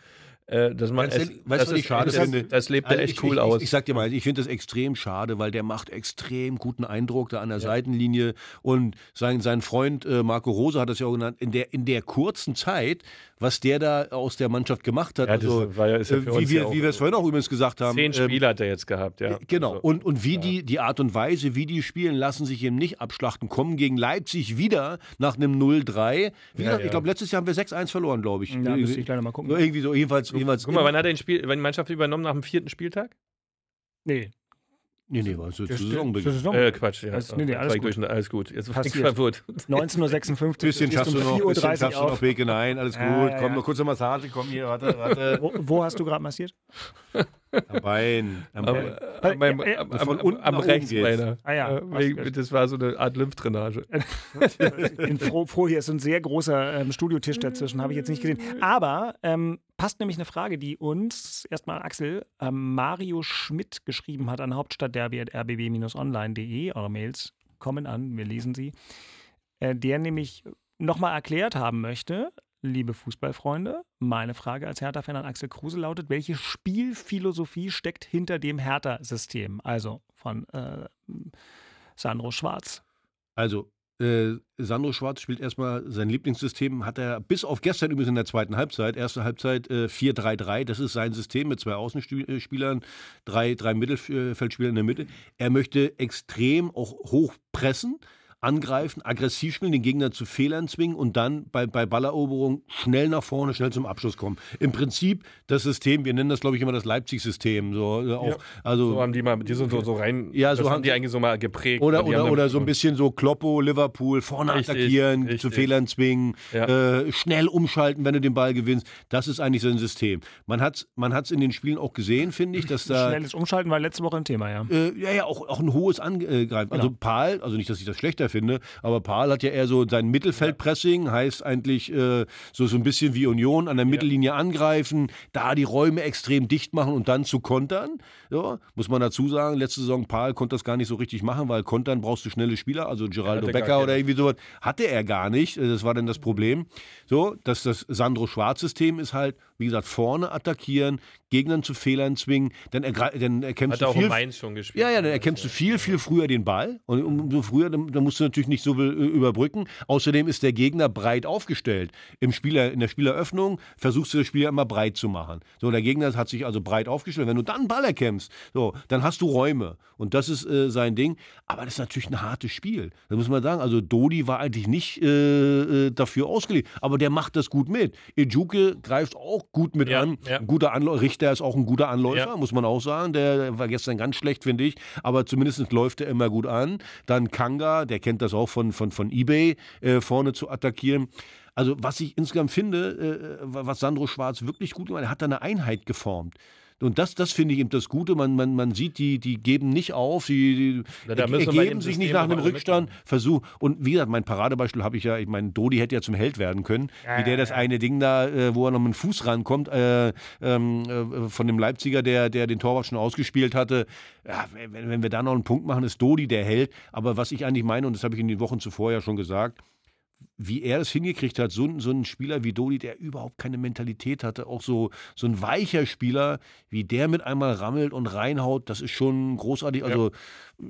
Äh, das, man, Ganz es, ehrlich, weißt du, das, was ich ist- schade das, finde? das lebt Also er echt ich, cool ich, aus. Ich, ich sag dir mal, ich finde das extrem schade, weil der macht extrem guten Eindruck da an der Seitenlinie. Und sein, sein Freund äh, Marco Rose hat das ja auch genannt, in der, in der kurzen Zeit, was der da aus der Mannschaft gemacht hat. Ja, also, war ja- ist ja äh, wie wir, ja wie wir es vorhin auch übrigens gesagt haben. Zehn ähm, Spiele hat er jetzt gehabt, ja. Genau. Also, und, und wie die, die Art und Weise, wie die spielen, lassen sich eben nicht abschlachten. Kommen gegen Leipzig wieder nach einem 0-3. Wie Ja, gesagt, ja. ich glaube, letztes Jahr haben wir 6-1 verloren, glaube ich. Ja, müsste ich leider mal gucken. Irgendwie so, jedenfalls. jedenfalls Guck mal, wann hat er den Spiel, wann die Mannschaft übernommen nach dem vierten Spieltag? Nee. Nee, nee, war zu, Das- zu Saisonbeginn. zur Saison. Äh, Quatsch, ja. Alles- nee, nee, Das alles gut. alles gut. Jetzt war ich Passiert. verwirrt. 19.56 Bisschen ist schaffst du um noch, 4.30 bisschen Uhr schaffst du noch, auf. Beke, nein, alles gut. Ja, ja, Komm, ja. noch kurze Massage, komm hier, warte, warte. Wo, wo hast du gerade massiert? Am Bein. Am Bein. Am, am, am, Von am, am nach oben rechts geht's. meiner. Ah ja, Äh, das war so eine Art Lymphdrainage. Bin froh, froh, hier ist so ein sehr großer ähm, Studiotisch dazwischen, habe ich jetzt nicht gesehen. Aber ähm, passt nämlich eine Frage, die uns erstmal Axel ähm, Mario Schmidt geschrieben hat an hauptstadtderby.rbb-online.de. Eure Mails kommen an, wir lesen sie. Äh, der nämlich nochmal erklärt haben möchte, liebe Fußballfreunde, meine Frage als Hertha-Fan an Axel Kruse lautet, welche Spielphilosophie steckt hinter dem Hertha-System? Also von äh, Sandro Schwarz. Also, äh, Sandro Schwarz spielt erstmal sein Lieblingssystem, hat er bis auf gestern übrigens in der zweiten Halbzeit, erste Halbzeit äh, 4-3-3, das ist sein System mit zwei Außenspielern, drei, drei Mittelfeldspielern in der Mitte. Er möchte extrem auch hoch pressen, angreifen, aggressiv spielen, den Gegner zu Fehlern zwingen und dann bei, bei Balleroberung schnell nach vorne, schnell zum Abschluss kommen. Im Prinzip das System, wir nennen das glaube ich immer das Leipzig-System, so auch, Ja. also So haben die mal, die sind so, so rein, Ja, so das haben haben die eigentlich so mal geprägt. oder, oder, oder so ein bisschen so Kloppo, Liverpool, vorne Richtig, attackieren, zu richtig. Fehlern zwingen, Ja. äh, schnell umschalten, wenn du den Ball gewinnst. Das ist eigentlich sein System. Man hat es man hat's in den Spielen auch gesehen, finde ich, dass da Schnelles Umschalten war letzte Woche ein Thema, ja. äh, ja, ja, auch, auch ein hohes Angreifen. Also Genau. Paul, also nicht, dass ich das schlechter finde, aber Paul hat ja eher so sein Mittelfeldpressing, heißt eigentlich äh, so, so ein bisschen wie Union an der Mittellinie angreifen, da die Räume extrem dicht machen und dann zu kontern. Ja, muss man dazu sagen, letzte Saison Paul konnte das gar nicht so richtig machen, weil kontern brauchst du schnelle Spieler, also Geraldo Becker oder irgendwie sowas, hatte er gar nicht. Äh, Das war dann das Problem. So, dass das Sandro Schwarz-System ist halt, wie gesagt, vorne attackieren, Gegnern zu Fehlern zwingen, dann, dann erkämpfst Hat du auch in viel Mainz schon gespielt. ja, ja, dann erkennst du viel, viel früher den Ball. Und umso früher, dann, dann musst du natürlich nicht so äh, überbrücken. Außerdem ist der Gegner breit aufgestellt. Im Spieler, in der Spieleröffnung versuchst du das Spiel immer breit zu machen. So, der Gegner hat sich also breit aufgestellt. Wenn du dann Ball erkämpfst, so, dann hast du Räume. Und das ist äh, sein Ding. Aber das ist natürlich ein hartes Spiel. Das muss man sagen. Also Dodi war eigentlich nicht äh, äh, dafür ausgelegt. Aber der macht das gut mit. Ejuke greift auch gut mit Ja, an. ja. Ein guter Anläufer. Richter ist auch ein guter Anläufer, Ja. muss man auch sagen. Der war gestern ganz schlecht, finde ich. Aber zumindest läuft er immer gut an. Dann Kanga, der kennt das auch von, von, von Ebay, äh, vorne zu attackieren. Also, was ich insgesamt finde, äh, was Sandro Schwarz wirklich gut gemacht hat, er hat da eine Einheit geformt. Und das, das finde ich eben das Gute. Man, man, man sieht, die, die geben nicht auf, Ja, wir bei ergeben sich nicht nach einem Rückstand. Versuch. Und wie gesagt, mein Paradebeispiel habe ich ja, ich meine, Dodi hätte ja zum Held werden können. wie der das eine Ding da, äh, wo er noch mit dem Fuß rankommt, äh, ähm, äh, von dem Leipziger, der, der den Torwart schon ausgespielt hatte. Ja, wenn, wenn wir da noch einen Punkt machen, ist Dodi der Held. Aber was ich eigentlich meine, und das habe ich in den Wochen zuvor ja schon gesagt, wie er es hingekriegt hat, so, ein- so ein Spieler wie Dodi, der überhaupt keine Mentalität hatte, auch so, so ein weicher Spieler, wie der mit einmal rammelt und reinhaut, das ist schon großartig. Also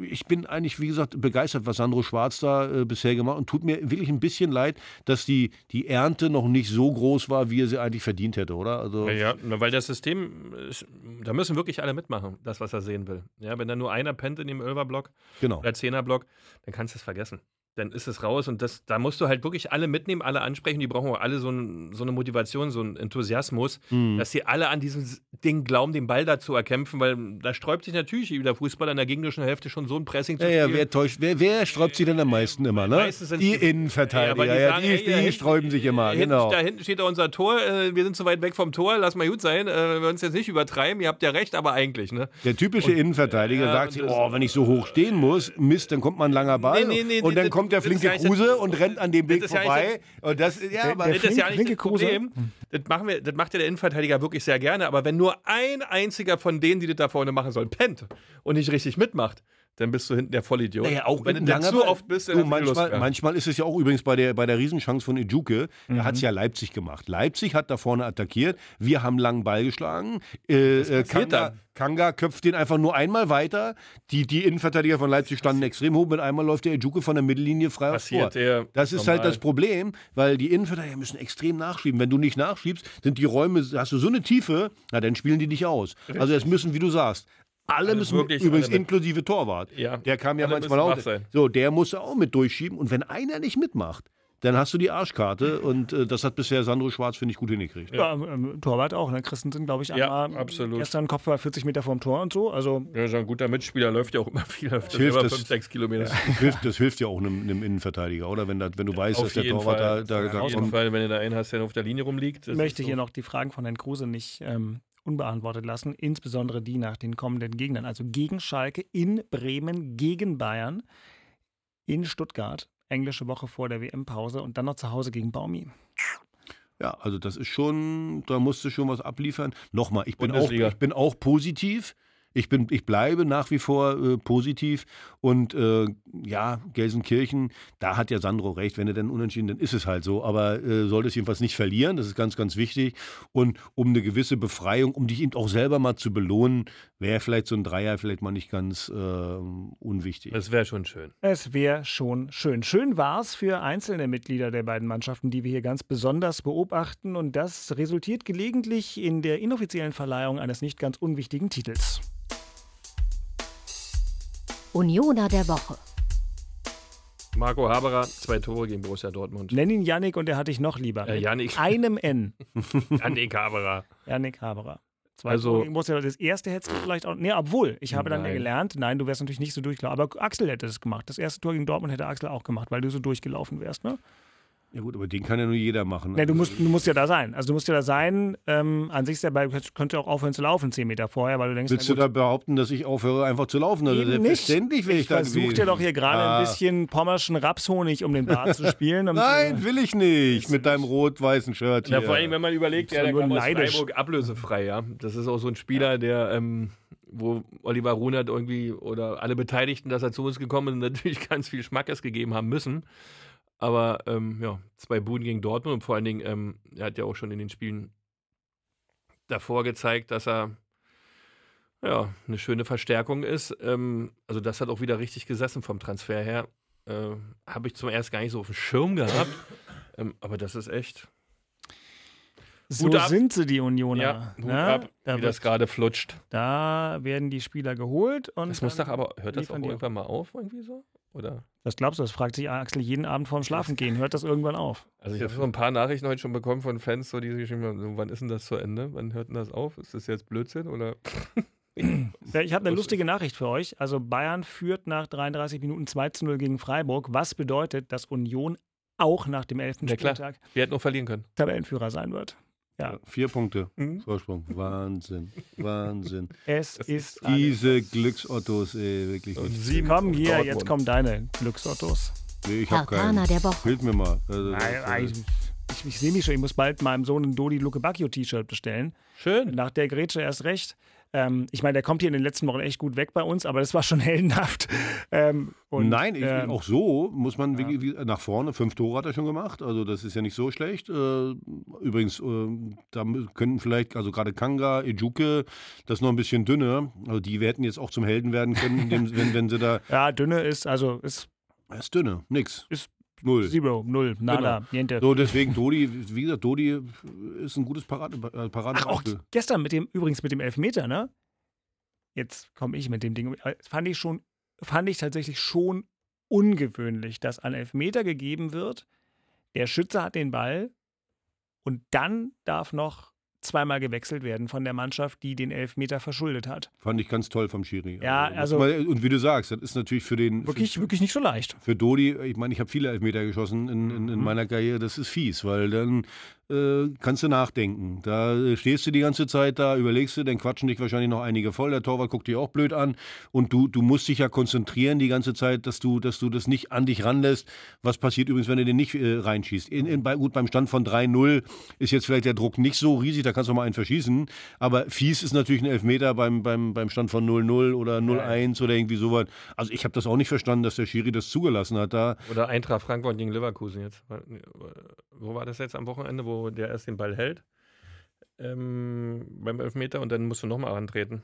ich bin eigentlich, wie gesagt, begeistert, was Sandro Schwarz da äh, bisher gemacht hat und tut mir wirklich ein bisschen leid, dass die, die Ernte noch nicht so groß war, wie er sie eigentlich verdient hätte, oder? Also, Ja, ja, weil das System, ist- da müssen wirklich alle mitmachen, das, was er sehen will. Ja, wenn da nur einer pennt in dem Elferblock genau. oder Zehnerblock, dann kannst du es vergessen. Dann ist es raus und das, da musst du halt wirklich alle mitnehmen, alle ansprechen. Die brauchen auch alle so, ein, so eine Motivation, so einen Enthusiasmus, Mhm. dass sie alle an diesem Ding glauben, den Ball da zu erkämpfen, weil da sträubt sich natürlich der Fußball an der gegnerischen Hälfte schon so ein Pressing zu Ja, ja, spielen. wer, täuscht, wer, wer sträubt sich denn am meisten immer, ne? Die Innenverteidiger, Ja, die ja, sagen, die, die hinten- sträuben sich immer, Hinten, genau. Da hinten steht da unser Tor, äh, wir sind zu weit weg vom Tor, lass mal gut sein, äh, wenn wir uns jetzt nicht übertreiben, ihr habt ja recht, aber eigentlich, ne? Der typische Innenverteidiger ja, sagt und sich, oh, wenn ich so hoch stehen muss, Mist, dann kommt mal ein langer Ball Nee, nee, nee, und dann das- kommt der flinke ja Kruse und rennt an dem das Weg ist ja vorbei. Und das, ja, aber der das ist ja nicht flinke das Kruse? Problem. Das, machen wir, das macht ja der Innenverteidiger wirklich sehr gerne, aber wenn nur ein einziger von denen, die das da vorne machen sollen, pennt und nicht richtig mitmacht, dann bist du hinten der Vollidiot. Naja, auch wenn du zu oft bist, dann du, manchmal, manchmal ist es ja auch übrigens bei der, bei der Riesenchance von Ejuke, Mhm. da hat es ja Leipzig gemacht. Leipzig hat da vorne attackiert, wir haben langen Ball geschlagen. Äh, äh, Kanga. Kanga köpft den einfach nur einmal weiter. Die, die Innenverteidiger von Leipzig standen extrem hoch. Mit einmal läuft der Ejuke von der Mittellinie frei Passiert der Das ist normal. halt das Problem, weil die Innenverteidiger müssen extrem nachschieben. Wenn du nicht nachschiebst, sind die Räume, hast du so eine Tiefe, na, dann spielen die dich aus. Also es müssen, wie du sagst, alle Also müssen, wirklich übrigens alle inklusive Torwart. Ja, Der kam ja manchmal auch. So, der musste auch mit durchschieben. Und wenn einer nicht mitmacht, dann hast du die Arschkarte. Und äh, das hat bisher Sandro Schwarz, finde ich, gut hingekriegt. Ja, ähm, Torwart auch. Ne? Christensen, glaube ich, Ja, einmal absolut. gestern Kopfball 40 Meter vorm Tor und so. Also Ja, ist ja ein guter Mitspieler, läuft ja auch immer viel, läuft ja hilft das- 5, 6 Kilometer. Das hilft, das hilft ja auch einem, einem Innenverteidiger, oder? Wenn, das, wenn du weißt, dass Auf der jeden Torwart Fall. da, da, da Auf jeden kommt. Fall, wenn du da einen hast, der auf der Linie rumliegt. das möchte hier so. noch die Fragen von Herrn Kruse nicht ähm, unbeantwortet lassen, insbesondere die nach den kommenden Gegnern. Also gegen Schalke, in Bremen, gegen Bayern, in Stuttgart, englische Woche vor der WM-Pause und dann noch zu Hause gegen Baumi. Ja, also das ist schon, da musst du schon was abliefern. Nochmal, ich bin, auch, ich bin auch positiv. Ich, bin, ich bleibe nach wie vor äh, positiv. Und äh, ja, Gelsenkirchen, da hat ja Sandro recht. Wenn er dann unentschieden, dann ist es halt so. Aber äh, sollte es jedenfalls nicht verlieren. Das ist ganz, ganz wichtig. Und um eine gewisse Befreiung, um dich eben auch selber mal zu belohnen, wäre vielleicht so ein Dreier vielleicht mal nicht ganz äh, unwichtig. Das wäre schon schön. Es wäre schon schön. Schön war es für einzelne Mitglieder der beiden Mannschaften, die wir hier ganz besonders beobachten. Und das resultiert gelegentlich in der inoffiziellen Verleihung eines nicht ganz unwichtigen Titels. Unioner der Woche. Marco Haberer, zwei Tore gegen Borussia Dortmund. Nenn ihn Yannick und er hat dich noch lieber. Äh, Mit Yannick. Einem N. Yannick Haberer. Yannick Haberer. Zwei Also- Tore Borussia. das erste hättest du vielleicht auch. Nee, obwohl, ich habe dann ja Nein. gelernt, nein, du wärst natürlich nicht so durchgelaufen. Aber Axel hätte es gemacht. Das erste Tor gegen Dortmund hätte Axel auch gemacht, weil du so durchgelaufen wärst, ne? Ja gut, aber den kann ja nur jeder machen. Nee, du musst, du musst ja da sein. Also du musst ja da sein. Ähm, an sich ist der Ball, du könntest auch aufhören zu laufen, zehn Meter vorher, weil du denkst, Willst na du da behaupten, dass ich aufhöre, einfach zu laufen? Also Eben selbstverständlich nicht. will ich, ich da versuche gewesen. dir doch hier gerade Ah. ein bisschen pommerschen Rapshonig um den Bart zu spielen. damit Nein, du- will ich nicht. Mit deinem rot-weißen Shirt Ja, hier. vor allem, wenn man überlegt, ja, der kam aus neidisch. Freiburg ablösefrei, ja. Das ist auch so ein Spieler, der, ähm, wo Oliver Runert irgendwie oder alle Beteiligten, dass er zu uns gekommen ist, natürlich ganz viel Schmackes gegeben haben müssen. Aber ähm, ja, zwei Buden gegen Dortmund und vor allen Dingen, ähm, er hat ja auch schon in den Spielen davor gezeigt, dass er ja eine schöne Verstärkung ist. Ähm, also das hat auch wieder richtig gesessen vom Transfer her. Äh, Habe ich zum ersten gar nicht so auf dem Schirm gehabt. ähm, aber das ist echt. So sind sie, die Unioner. Ja, Hut ne? ab, da, wie das gerade flutscht. da werden die Spieler geholt. Und Das muss doch aber, hört das auch irgendwann mal auf, irgendwie so? Oder? Was glaubst du, das fragt sich Axel jeden Abend vorm Schlafengehen. Hört das irgendwann auf? Also ich habe so ein paar Nachrichten heute schon bekommen von Fans, so, die sich geschrieben haben, so, wann ist denn das zu Ende? Wann hört denn das auf? Ist das jetzt Blödsinn oder? Ja, Ich habe eine lustige Nachricht für euch. Also Bayern führt nach 33 Minuten 2 zu 0 gegen Freiburg, was bedeutet, dass Union auch nach dem 11. Ja. Spieltag Wir hätten noch verlieren können. Tabellenführer sein wird. Ja, Vier Punkte Mhm. Vorsprung. Wahnsinn. Wahnsinn. es ist alles. Diese Glücksottos, ey, wirklich Und nicht. sieben Komm auf hier, Dortmund. jetzt kommen deine Glücksautos. Nee, ich hab keinen. Der Woche. Hilf mir mal. Also, Nein, das, nein, äh, ich, ich sehe mich schon, ich muss bald meinem Sohn ein Dodi Luke Bacchio T-Shirt bestellen. Schön. Nach der Grätsche erst recht. Ähm, ich meine, der kommt hier in den letzten Wochen echt gut weg bei uns, aber das war schon heldenhaft. Ähm, und, Nein, ich, ähm, auch so muss man wie, wie, nach vorne. Fünf Tore hat er schon gemacht, also das ist ja nicht so schlecht. Äh, übrigens, äh, da könnten vielleicht, also gerade Kanga, Ejuke, das ist noch ein bisschen dünner. Also die hätten jetzt auch zum Helden werden können, indem, wenn, wenn sie da. Ja, dünne ist, also ist Das ist dünne, nix. Ist Null. Zero, Null, Nada, niente. So, deswegen Dodi, wie gesagt, Dodi ist ein gutes Parade, äh, Parade Ach, auch gestern mit dem, übrigens mit dem Elfmeter, ne? Jetzt komme ich mit dem Ding. Äh, Fand ich schon, fand ich tatsächlich schon ungewöhnlich, dass ein Elfmeter gegeben wird. Der Schütze hat den Ball und dann darf noch zweimal gewechselt werden von der Mannschaft, die den Elfmeter verschuldet hat. Fand ich ganz toll vom Schiri. Ja, also- man- und wie du sagst, das ist natürlich für den. Wirklich, für, wirklich nicht so leicht. Für Dodi, ich meine, ich habe viele Elfmeter geschossen in, in, in Mhm. meiner Karriere, das ist fies, weil dann äh, kannst du nachdenken. Da äh, stehst du die ganze Zeit da, überlegst du, dann quatschen dich wahrscheinlich noch einige voll, der Torwart guckt dich auch blöd an und du, du musst dich ja konzentrieren die ganze Zeit, dass du, dass du das nicht an dich ranlässt. Was passiert übrigens, wenn du den nicht äh, reinschießt? In, in, bei, gut, beim Stand von 3-0 ist jetzt vielleicht der Druck nicht so riesig, da kannst du mal einen verschießen, aber fies ist natürlich ein Elfmeter beim, beim, beim Stand von 0-0 oder 0-1 oder irgendwie sowas. Also ich habe das auch nicht verstanden, dass der Schiri das zugelassen hat da. Oder Eintracht Frankfurt gegen Leverkusen jetzt. Wo war das jetzt am Wochenende, wo der erst den Ball hält? Ähm, beim Elfmeter und dann musst du nochmal antreten.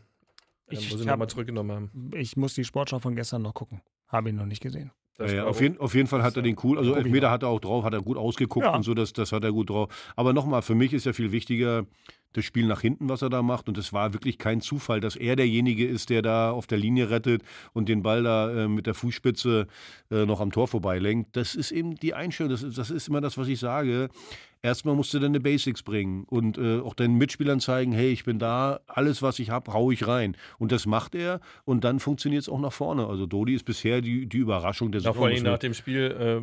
Ähm, Ich wo sie nochmal zurückgenommen haben. Ich muss die Sportschau von gestern noch gucken. Habe ihn noch nicht gesehen. Ja, auf, jeden, auf jeden Fall hat er den cool. Also Elfmeter hat er auch drauf, hat er gut ausgeguckt Ja. und so, das, das hat er gut drauf. Aber nochmal, für mich ist ja viel wichtiger das Spiel nach hinten, was er da macht. Und es war wirklich kein Zufall, dass er derjenige ist, der da auf der Linie rettet und den Ball da äh, mit der Fußspitze äh, noch am Tor vorbeilenkt. Das ist eben die Einstellung, das das ist immer das, was ich sage. Erstmal musst du deine Basics bringen und äh, auch deinen Mitspielern zeigen, hey, ich bin da, alles, was ich habe, hau ich rein. Und das macht er und dann funktioniert es auch nach vorne. Also Dodi ist bisher die, die Überraschung der Ja, Saison. vor allem nach dem Spiel äh,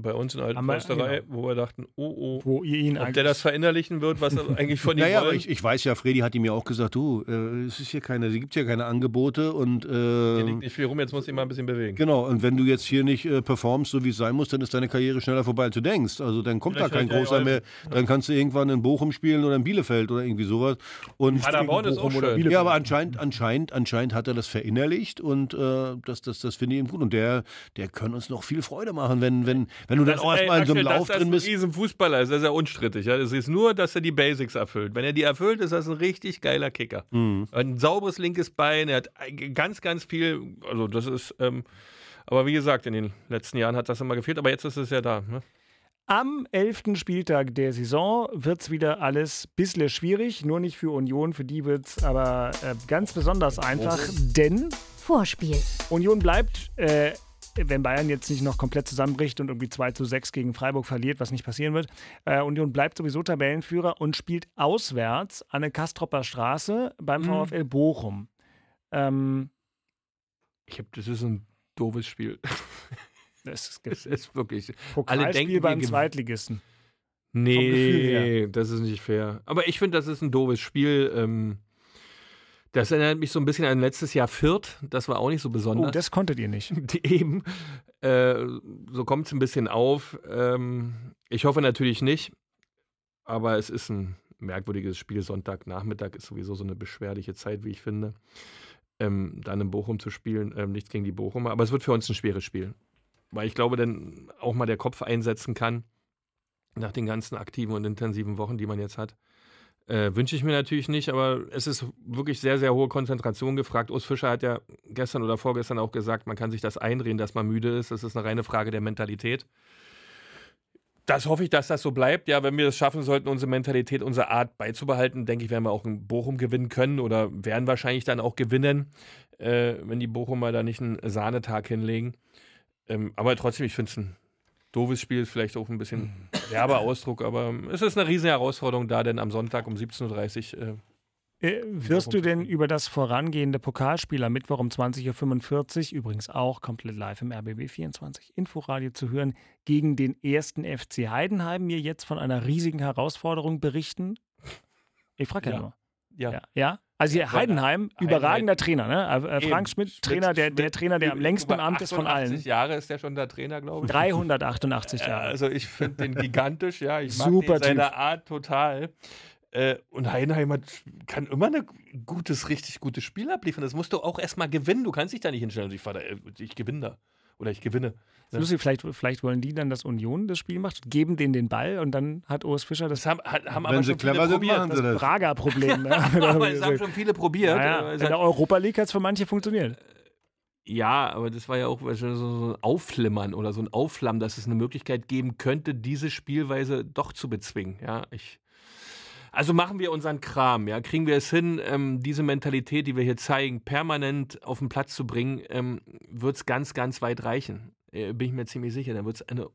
bei uns in der alten Försterei, genau. wo wir dachten, oh, oh, Wo ihr ihn ob der das verinnerlichen wird, was er eigentlich von ihm Naja, aber ich, ich weiß ja, Freddy hat ihm ja auch gesagt, du, äh, es ist hier keine, es gibt hier keine Angebote und Hier äh, liegt nicht viel rum, jetzt muss ich mal ein bisschen bewegen. genau, und wenn du jetzt hier nicht äh, performst, so wie es sein muss, dann ist deine Karriere schneller vorbei, als du denkst. Also dann kommt Vielleicht da kein er großer mehr. Dann kannst du irgendwann in Bochum spielen oder in Bielefeld oder irgendwie sowas. Und Paderborn ist auch schön. Ja, aber anscheinend, anscheinend, anscheinend hat er das verinnerlicht und äh, das, das, das finde ich ihm gut. Und der, der kann uns noch viel Freude machen, wenn, wenn, wenn du dann auch erstmal in so einem Lauf dass drin das bist. ein Riesenfußballer ist, das ist ja unstrittig. Ja? Das ist nur, dass er die Basics erfüllt. Wenn er die erfüllt, ist das ein richtig geiler Kicker. Mhm. Ein sauberes linkes Bein, er hat ganz, ganz viel, also das ist, ähm, aber wie gesagt, in den letzten Jahren hat das immer gefehlt, aber jetzt ist es ja da. Ne? Am 11. Spieltag der Saison wird es wieder alles ein bisschen schwierig. Nur nicht für Union, für die wird es aber äh, ganz besonders einfach, denn Vorspiel. Union bleibt, äh, wenn Bayern jetzt nicht noch komplett zusammenbricht und irgendwie 2 zu 6 gegen Freiburg verliert, was nicht passieren wird, äh, Union bleibt sowieso Tabellenführer und spielt auswärts an der Kastropper Straße beim Mhm. VfL Bochum. Ähm, Ich hab, das ist ein doofes Spiel. ist Das ist wirklich. Pokalspiel denken, wir beim Zweitligisten. Nee, das ist nicht fair. Aber ich finde, das ist ein doofes Spiel. Ähm, das erinnert mich so ein bisschen an letztes Jahr Fürth. Das war auch nicht so Oh, besonders. das konntet ihr nicht. Die eben. Äh, so kommt es ein bisschen auf. Ähm, ich hoffe natürlich nicht. Aber es ist ein merkwürdiges Spiel. Sonntagnachmittag ist sowieso so eine beschwerliche Zeit, wie ich finde. Ähm, dann in Bochum zu spielen, ähm, nichts gegen die Bochumer. Aber es wird für uns ein schweres Spiel. Weil ich glaube, dann auch mal der Kopf einsetzen kann. Nach den ganzen aktiven und intensiven Wochen, die man jetzt hat. Äh, Wünsche ich mir natürlich nicht, aber es ist wirklich sehr, sehr hohe Konzentration gefragt. Urs Fischer hat ja gestern oder vorgestern auch gesagt, man kann sich das einreden, dass man müde ist. Das ist eine reine Frage der Mentalität. Das hoffe ich, dass das so bleibt. Ja, wenn wir es schaffen sollten, unsere Mentalität, unsere Art beizubehalten, denke ich, werden wir auch in Bochum gewinnen können oder werden wahrscheinlich dann auch gewinnen, äh, wenn die Bochumer da nicht einen Sahnetag hinlegen. Ähm, aber trotzdem, ich finde es ein doofes Spiel, vielleicht auch ein bisschen derber Ausdruck, aber es ist eine riesen Herausforderung da, denn am Sonntag um 17.30 Uhr. Äh, Äh, wirst du denn über das vorangehende Pokalspiel am Mittwoch um 20.45 Uhr, übrigens auch komplett live im RBB 24 Inforadio zu hören, gegen den ersten FC Heidenheim mir jetzt von einer riesigen Herausforderung berichten? Ich frage ja, Ja. nur. ja. Ja. ja? Also hier Heidenheim, überragender Trainer, ne? Äh, Eben. Frank Schmidt, Trainer, der, der Trainer, der am längsten im Amt ist von 88 allen. Jahre ist der schon der Trainer, glaube ich. 388 Ja, Jahre. Also ich finde den gigantisch, ja. Ich mag Super den, seine Typ. Art total. Äh, und Heidenheim hat, kann immer ein gutes, richtig gutes Spiel abliefern. Das musst du auch erstmal gewinnen. Du kannst dich da nicht hinstellen. Also ich, äh, ich gewinne da. Oder ich gewinne. Ist Lustig, vielleicht, vielleicht wollen die dann, dass Union das Spiel macht, geben denen den Ball und dann hat Urs Fischer das Das haben, haben Wenn aber sie schon viele clever sind, probiert. machen sie das. Prager-Problem. Ne? aber es haben schon viele probiert. Naja, Äh, es in der hat- Europa League hat es für manche funktioniert. Ja, aber das war ja auch so ein Aufflimmern oder so ein Aufflammen, dass es eine Möglichkeit geben könnte, diese Spielweise doch zu bezwingen. Ja, ich. Also machen wir unseren Kram, ja, kriegen wir es hin, ähm, diese Mentalität, die wir hier zeigen, permanent auf den Platz zu bringen, ähm, wird es ganz, ganz weit reichen. Äh, bin ich mir ziemlich sicher. Dann wird es eine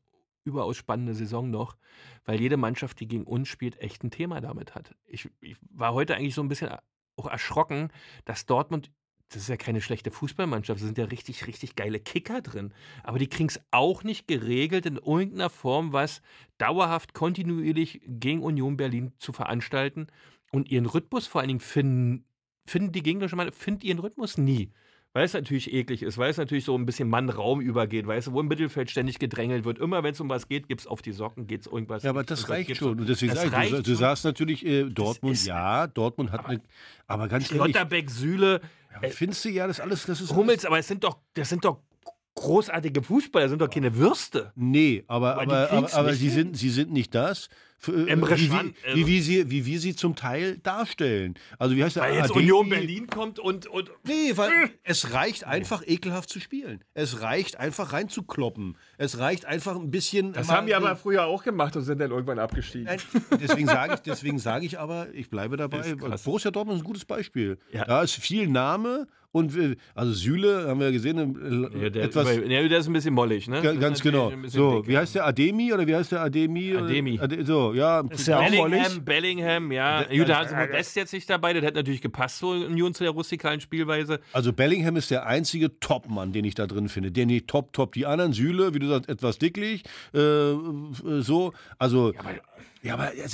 überaus spannende Saison noch, weil jede Mannschaft, die gegen uns spielt, echt ein Thema damit hat. Ich, ich war heute eigentlich so ein bisschen auch erschrocken, dass Dortmund das ist ja keine schlechte Fußballmannschaft, da sind ja richtig, richtig geile Kicker drin. Aber die kriegen es auch nicht geregelt, in irgendeiner Form was dauerhaft, kontinuierlich gegen Union Berlin zu veranstalten und ihren Rhythmus vor allen Dingen finden, finden die gegnerische Mannschaft, findet ihren Rhythmus nie. Weil es natürlich eklig ist, weil es natürlich so ein bisschen Mann-Raum übergeht, weißt du, wo im Mittelfeld ständig gedrängelt wird. Immer wenn es um was geht, gibt es auf die Socken, geht es irgendwas. Ja, aber das reicht schon. Und deswegen Das sag ich, du, du sagst natürlich, äh, Dortmund, ja, Dortmund hat eine. Aber ganz ehrlich, Schlotterbeck, Süle, ja, findest du ja, das alles, das ist. Hummels, aber es sind doch, das sind doch großartige Fußballer, sind doch keine Würste. Nee, aber, Aber die aber, aber, sie, hin. sind, sie sind nicht das, für, äh, Emre wie, Can, wie, äh, wie, wie, sie, wie wir sie zum Teil darstellen. Also wie heißt der? Weil jetzt Adeyemi? Union Berlin kommt und, und Nee, weil es reicht einfach ekelhaft zu spielen. Es reicht einfach reinzukloppen. Es reicht einfach ein bisschen. das mal- haben die aber früher auch gemacht und sind dann irgendwann abgestiegen. Nein, deswegen sage ich, deswegen sage ich aber, ich bleibe dabei. Borussia Dortmund ist ein gutes Beispiel. Ja. Da ist viel Name Und äh, also Süle haben wir gesehen, äh, Ja, der, etwas über, ja, der ist ein bisschen mollig, ne? Ganz genau. So, dick, wie ja. heißt der Ademi oder wie heißt der Ademi? Ademi. Ade, so, ja. Ist ja auch mollig. Bellingham, Bellingham, ja. Der- Gut, da ist Modest jetzt nicht dabei, das hätte natürlich gepasst, so Union zu der rustikalen Spielweise. Also Bellingham ist der einzige Top-Mann, den ich da drin finde. Der nicht top, top. Die anderen Süle, wie du sagst, etwas dicklich. Äh, äh, so, also. Ja, aber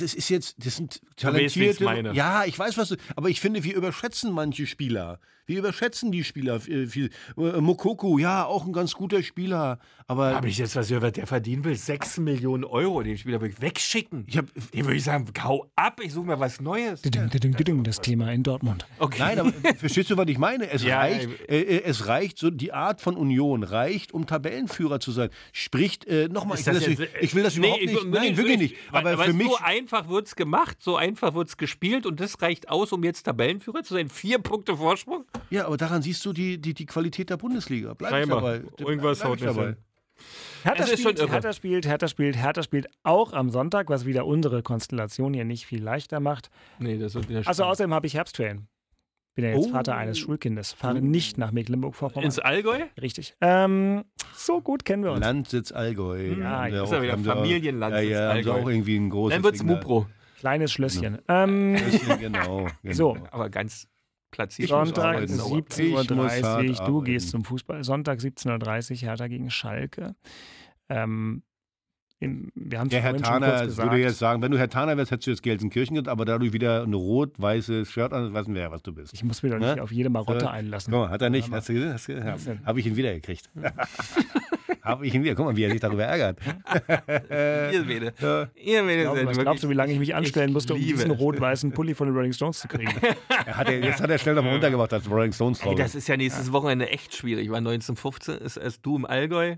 es ist jetzt, das sind weißt, talentierte. meine. Ja, ich weiß was. du- Aber ich finde, wir überschätzen manche Spieler. Wir überschätzen die Spieler äh, viel. Äh, Mokoko, ja, auch ein ganz guter Spieler. Aber Habe ich jetzt was gehört, der verdienen will? 6 Millionen Euro. Den Spieler würde ich wegschicken. ich hab, Den würde ich sagen, kau ab, ich suche mir was Neues. Das Thema in Dortmund. Okay. Nein, aber verstehst du, was ich meine? Es Ja, reicht, äh, äh, es reicht, so die Art von Union reicht, um Tabellenführer zu sein. Spricht, äh, nochmal, ich, ich will das Nee, überhaupt ich- nicht. nee, Nein, ich- wirklich ich- nicht. weil- Aber weil für mich. So einfach wird es gemacht, so einfach wird es gespielt und das reicht aus, um jetzt Tabellenführer zu sein. Vier Punkte Vorsprung? Ja, aber daran siehst du die, die, die Qualität der Bundesliga. Bleib ich Scheinbar. dabei. Irgendwas Bleib haut ich nicht dabei. hin. Hertha Es spielt. Hertha spielt, Hertha spielt, Hertha spielt auch am Sonntag, was wieder unsere Konstellation hier nicht viel leichter macht. Nee, das wird wieder Also außerdem habe ich Herbstferien. Bin ja jetzt Oh. Vater eines Schulkindes. Fahre nicht nach Mecklenburg-Vorpommern. Ins Allgäu? Richtig. Ähm, so gut kennen wir uns. Landsitz Allgäu. Ja, Haben sie ist ja wieder haben Familienlandsitz Ja, ja, haben sie Allgäu. auch irgendwie ein großes Dann wird's Ding da. Mupro. Kleines Schlösschen. Ähm, Schlösschen, genau, genau. So. Aber ganz platziert. Sonntag arbeiten. Ich muss 17.30 Uhr. Du arbeiten. gehst zum Fußball. Sonntag 17.30 Uhr, Hertha gegen Schalke. Ähm, im, wir haben es Der Herr vorhin schon kurz Taner gesagt. würde jetzt sagen, wenn du Herr Taner wärst, hättest du jetzt Gelsenkirchen gehabt, aber da du wieder ein rot-weißes Shirt an wir ja, was du bist. ich muss mich doch nicht Ne? auf jede Marotte So. einlassen. Guck mal, hat er nicht. Hast du gesehen? Hast du, Was denn? Habe hab ich ihn wiedergekriegt. Habe ich ihn wieder. Guck mal, wie er sich darüber ärgert. Ihr Wede. Ja. Ihr Wede Glaub, was glaubst du, wie lange ich mich anstellen ich musste, um liebe diesen es. rot-weißen Pulli von den Rolling Stones zu kriegen? Er hat, jetzt hat er schnell nochmal runtergemacht als Rolling Stones Ey, drauf. das ist ja nächstes Wochenende echt schwierig, weil 1915 ist erst du im Allgäu.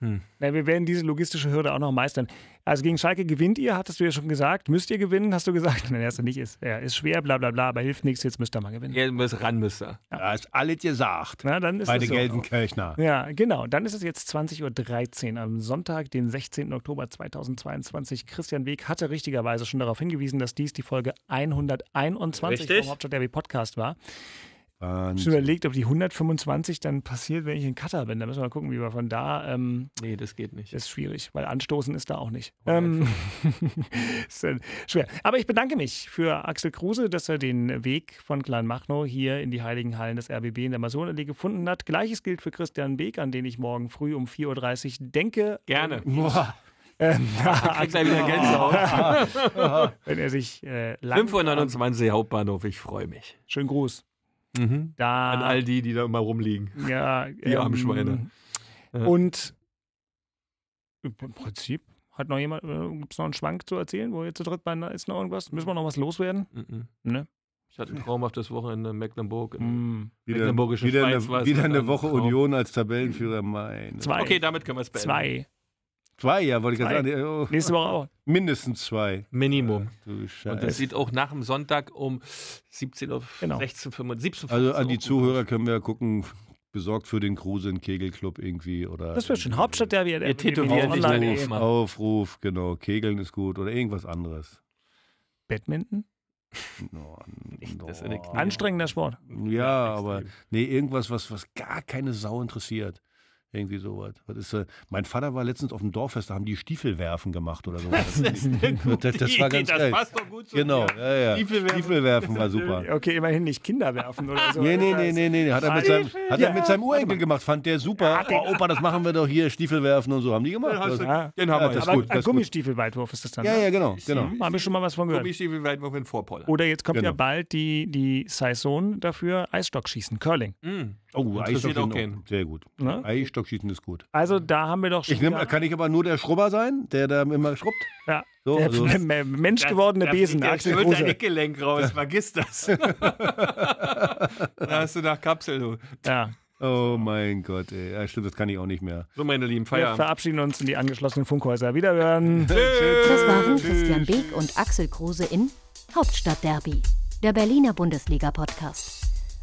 Na, wir werden diese logistische Hürde auch noch meistern. Also gegen Schalke gewinnt ihr, hattest du ja schon gesagt. Müsst ihr gewinnen, hast du gesagt. Nein, erst nicht. Ist, ja, ist schwer, bla bla bla, aber hilft nichts, jetzt müsst ihr mal gewinnen. Ihr müsst ran, müsst ihr. Da ist alles gesagt. Na, dann ist Bei den so. Gelsenkirchner. Ja, genau. Dann ist es jetzt 20.13 Uhr am Sonntag, den 16. Oktober 2022. Christian Weg hatte richtigerweise schon darauf hingewiesen, dass dies die Folge 121 Richtig. vom Hauptstadt Derby Podcast war. Schon Wahnsinn. überlegt, ob die 125 dann passiert, wenn ich in Katar bin. Da müssen wir mal gucken, wie wir von da. Ähm, Nee, das geht nicht. ist schwierig, weil anstoßen ist da auch nicht. Ähm, ist dann schwer. Aber ich bedanke mich für Axel Kruse, dass er den Weg von Kleinmachnow hier in die Heiligen Hallen des RBB in der Masonallee gefunden hat. Gleiches gilt für Christian Beek, an den ich morgen früh um 4.30 Uhr denke. Gerne. Boah. Ähm, Kriegt gleich wieder Gänsehaut. wenn er sich äh, lang 529 Hauptbahnhof, ich freue mich. Schönen Gruß. Mhm. Da, An all die, die da immer rumliegen. ja, Die armen Schweine. Ja. Und im Prinzip hat noch jemand, äh, gibt es noch einen Schwank zu erzählen, wo ihr zu dritt beieinander ist noch irgendwas? Müssen wir noch was loswerden? Mhm. Ne? Ich hatte ein traumhaftes Wochenende in Mecklenburg. in Mm. Wieder, Mecklenburgische wieder, Schweiz eine, wieder eine. Woche Traum. Union als Tabellenführer. Mein. Zwei. Okay, damit können wir es beenden. Zwei. Zwei, ja, wollte ich gerade sagen. Oh, Nächste Woche auch. mindestens zwei. Minimum. Du Und das sieht auch nach dem Sonntag um 17 Uhr, Genau. 16, 17 Also an die Zuhörer können wir gucken, besorgt für den Kruse in Kegelclub irgendwie oder. Das wird schön. Hauptstadt der Ihr eh. Aufruf. Aufruf, genau. Kegeln ist gut oder irgendwas anderes. Badminton? No, Knien. Anstrengender Sport. Ja, aber nee, irgendwas, was, was gar keine Sau interessiert. Irgendwie sowas. Was ist, äh, mein Vater war letztens auf dem Dorffest, da haben die Stiefelwerfen gemacht oder so. Das, das, das war ganz das geil. passt doch gut zu Genau, ja, ja. Stiefelwerfen. Stiefelwerfen war super. Okay, immerhin nicht Kinder werfen oder so. Nee, nee, nee, nee, nee. Hat er mit seinem, hat er mit seinem Urenkel gemacht, fand der super. Oh, Opa, das machen wir doch hier, Stiefelwerfen und so. Haben die gemacht? hast du- Ja. Den haben Ja, wir das ist Aber gut, das. Gummistiefelweitwurf ist das dann. Ja, ne? ja, genau, genau. Hm, Habe ich schon mal was von gehört. Gummistiefelweitwurf in Vorpoller. Oder jetzt kommt Genau. ja bald die, die Saison dafür Eisstockschießen, Curling. Mhm. Oh, Interessiert auch Eisstockschießen. keinen. Sehr gut. Ne? Eisstockschießen ist gut. Also da haben wir doch schon Ich nehm, kann ich aber nur der Schrubber sein, der da immer schrubbt? ja, So, der also- menschgewordene Besen, Axel Der Kruse. Eckgelenk raus, vergiss das. da hast du nach Kapsel, du. Ja. Oh mein Gott, ey. Ja, stimmt, das kann ich auch nicht mehr. So, meine lieben Wir Feierabend. verabschieden uns in die angeschlossenen Funkhäuser. Wiederhören. Das waren Christian Beek und Axel Kruse in Hauptstadtderby, der Berliner Bundesliga-Podcast.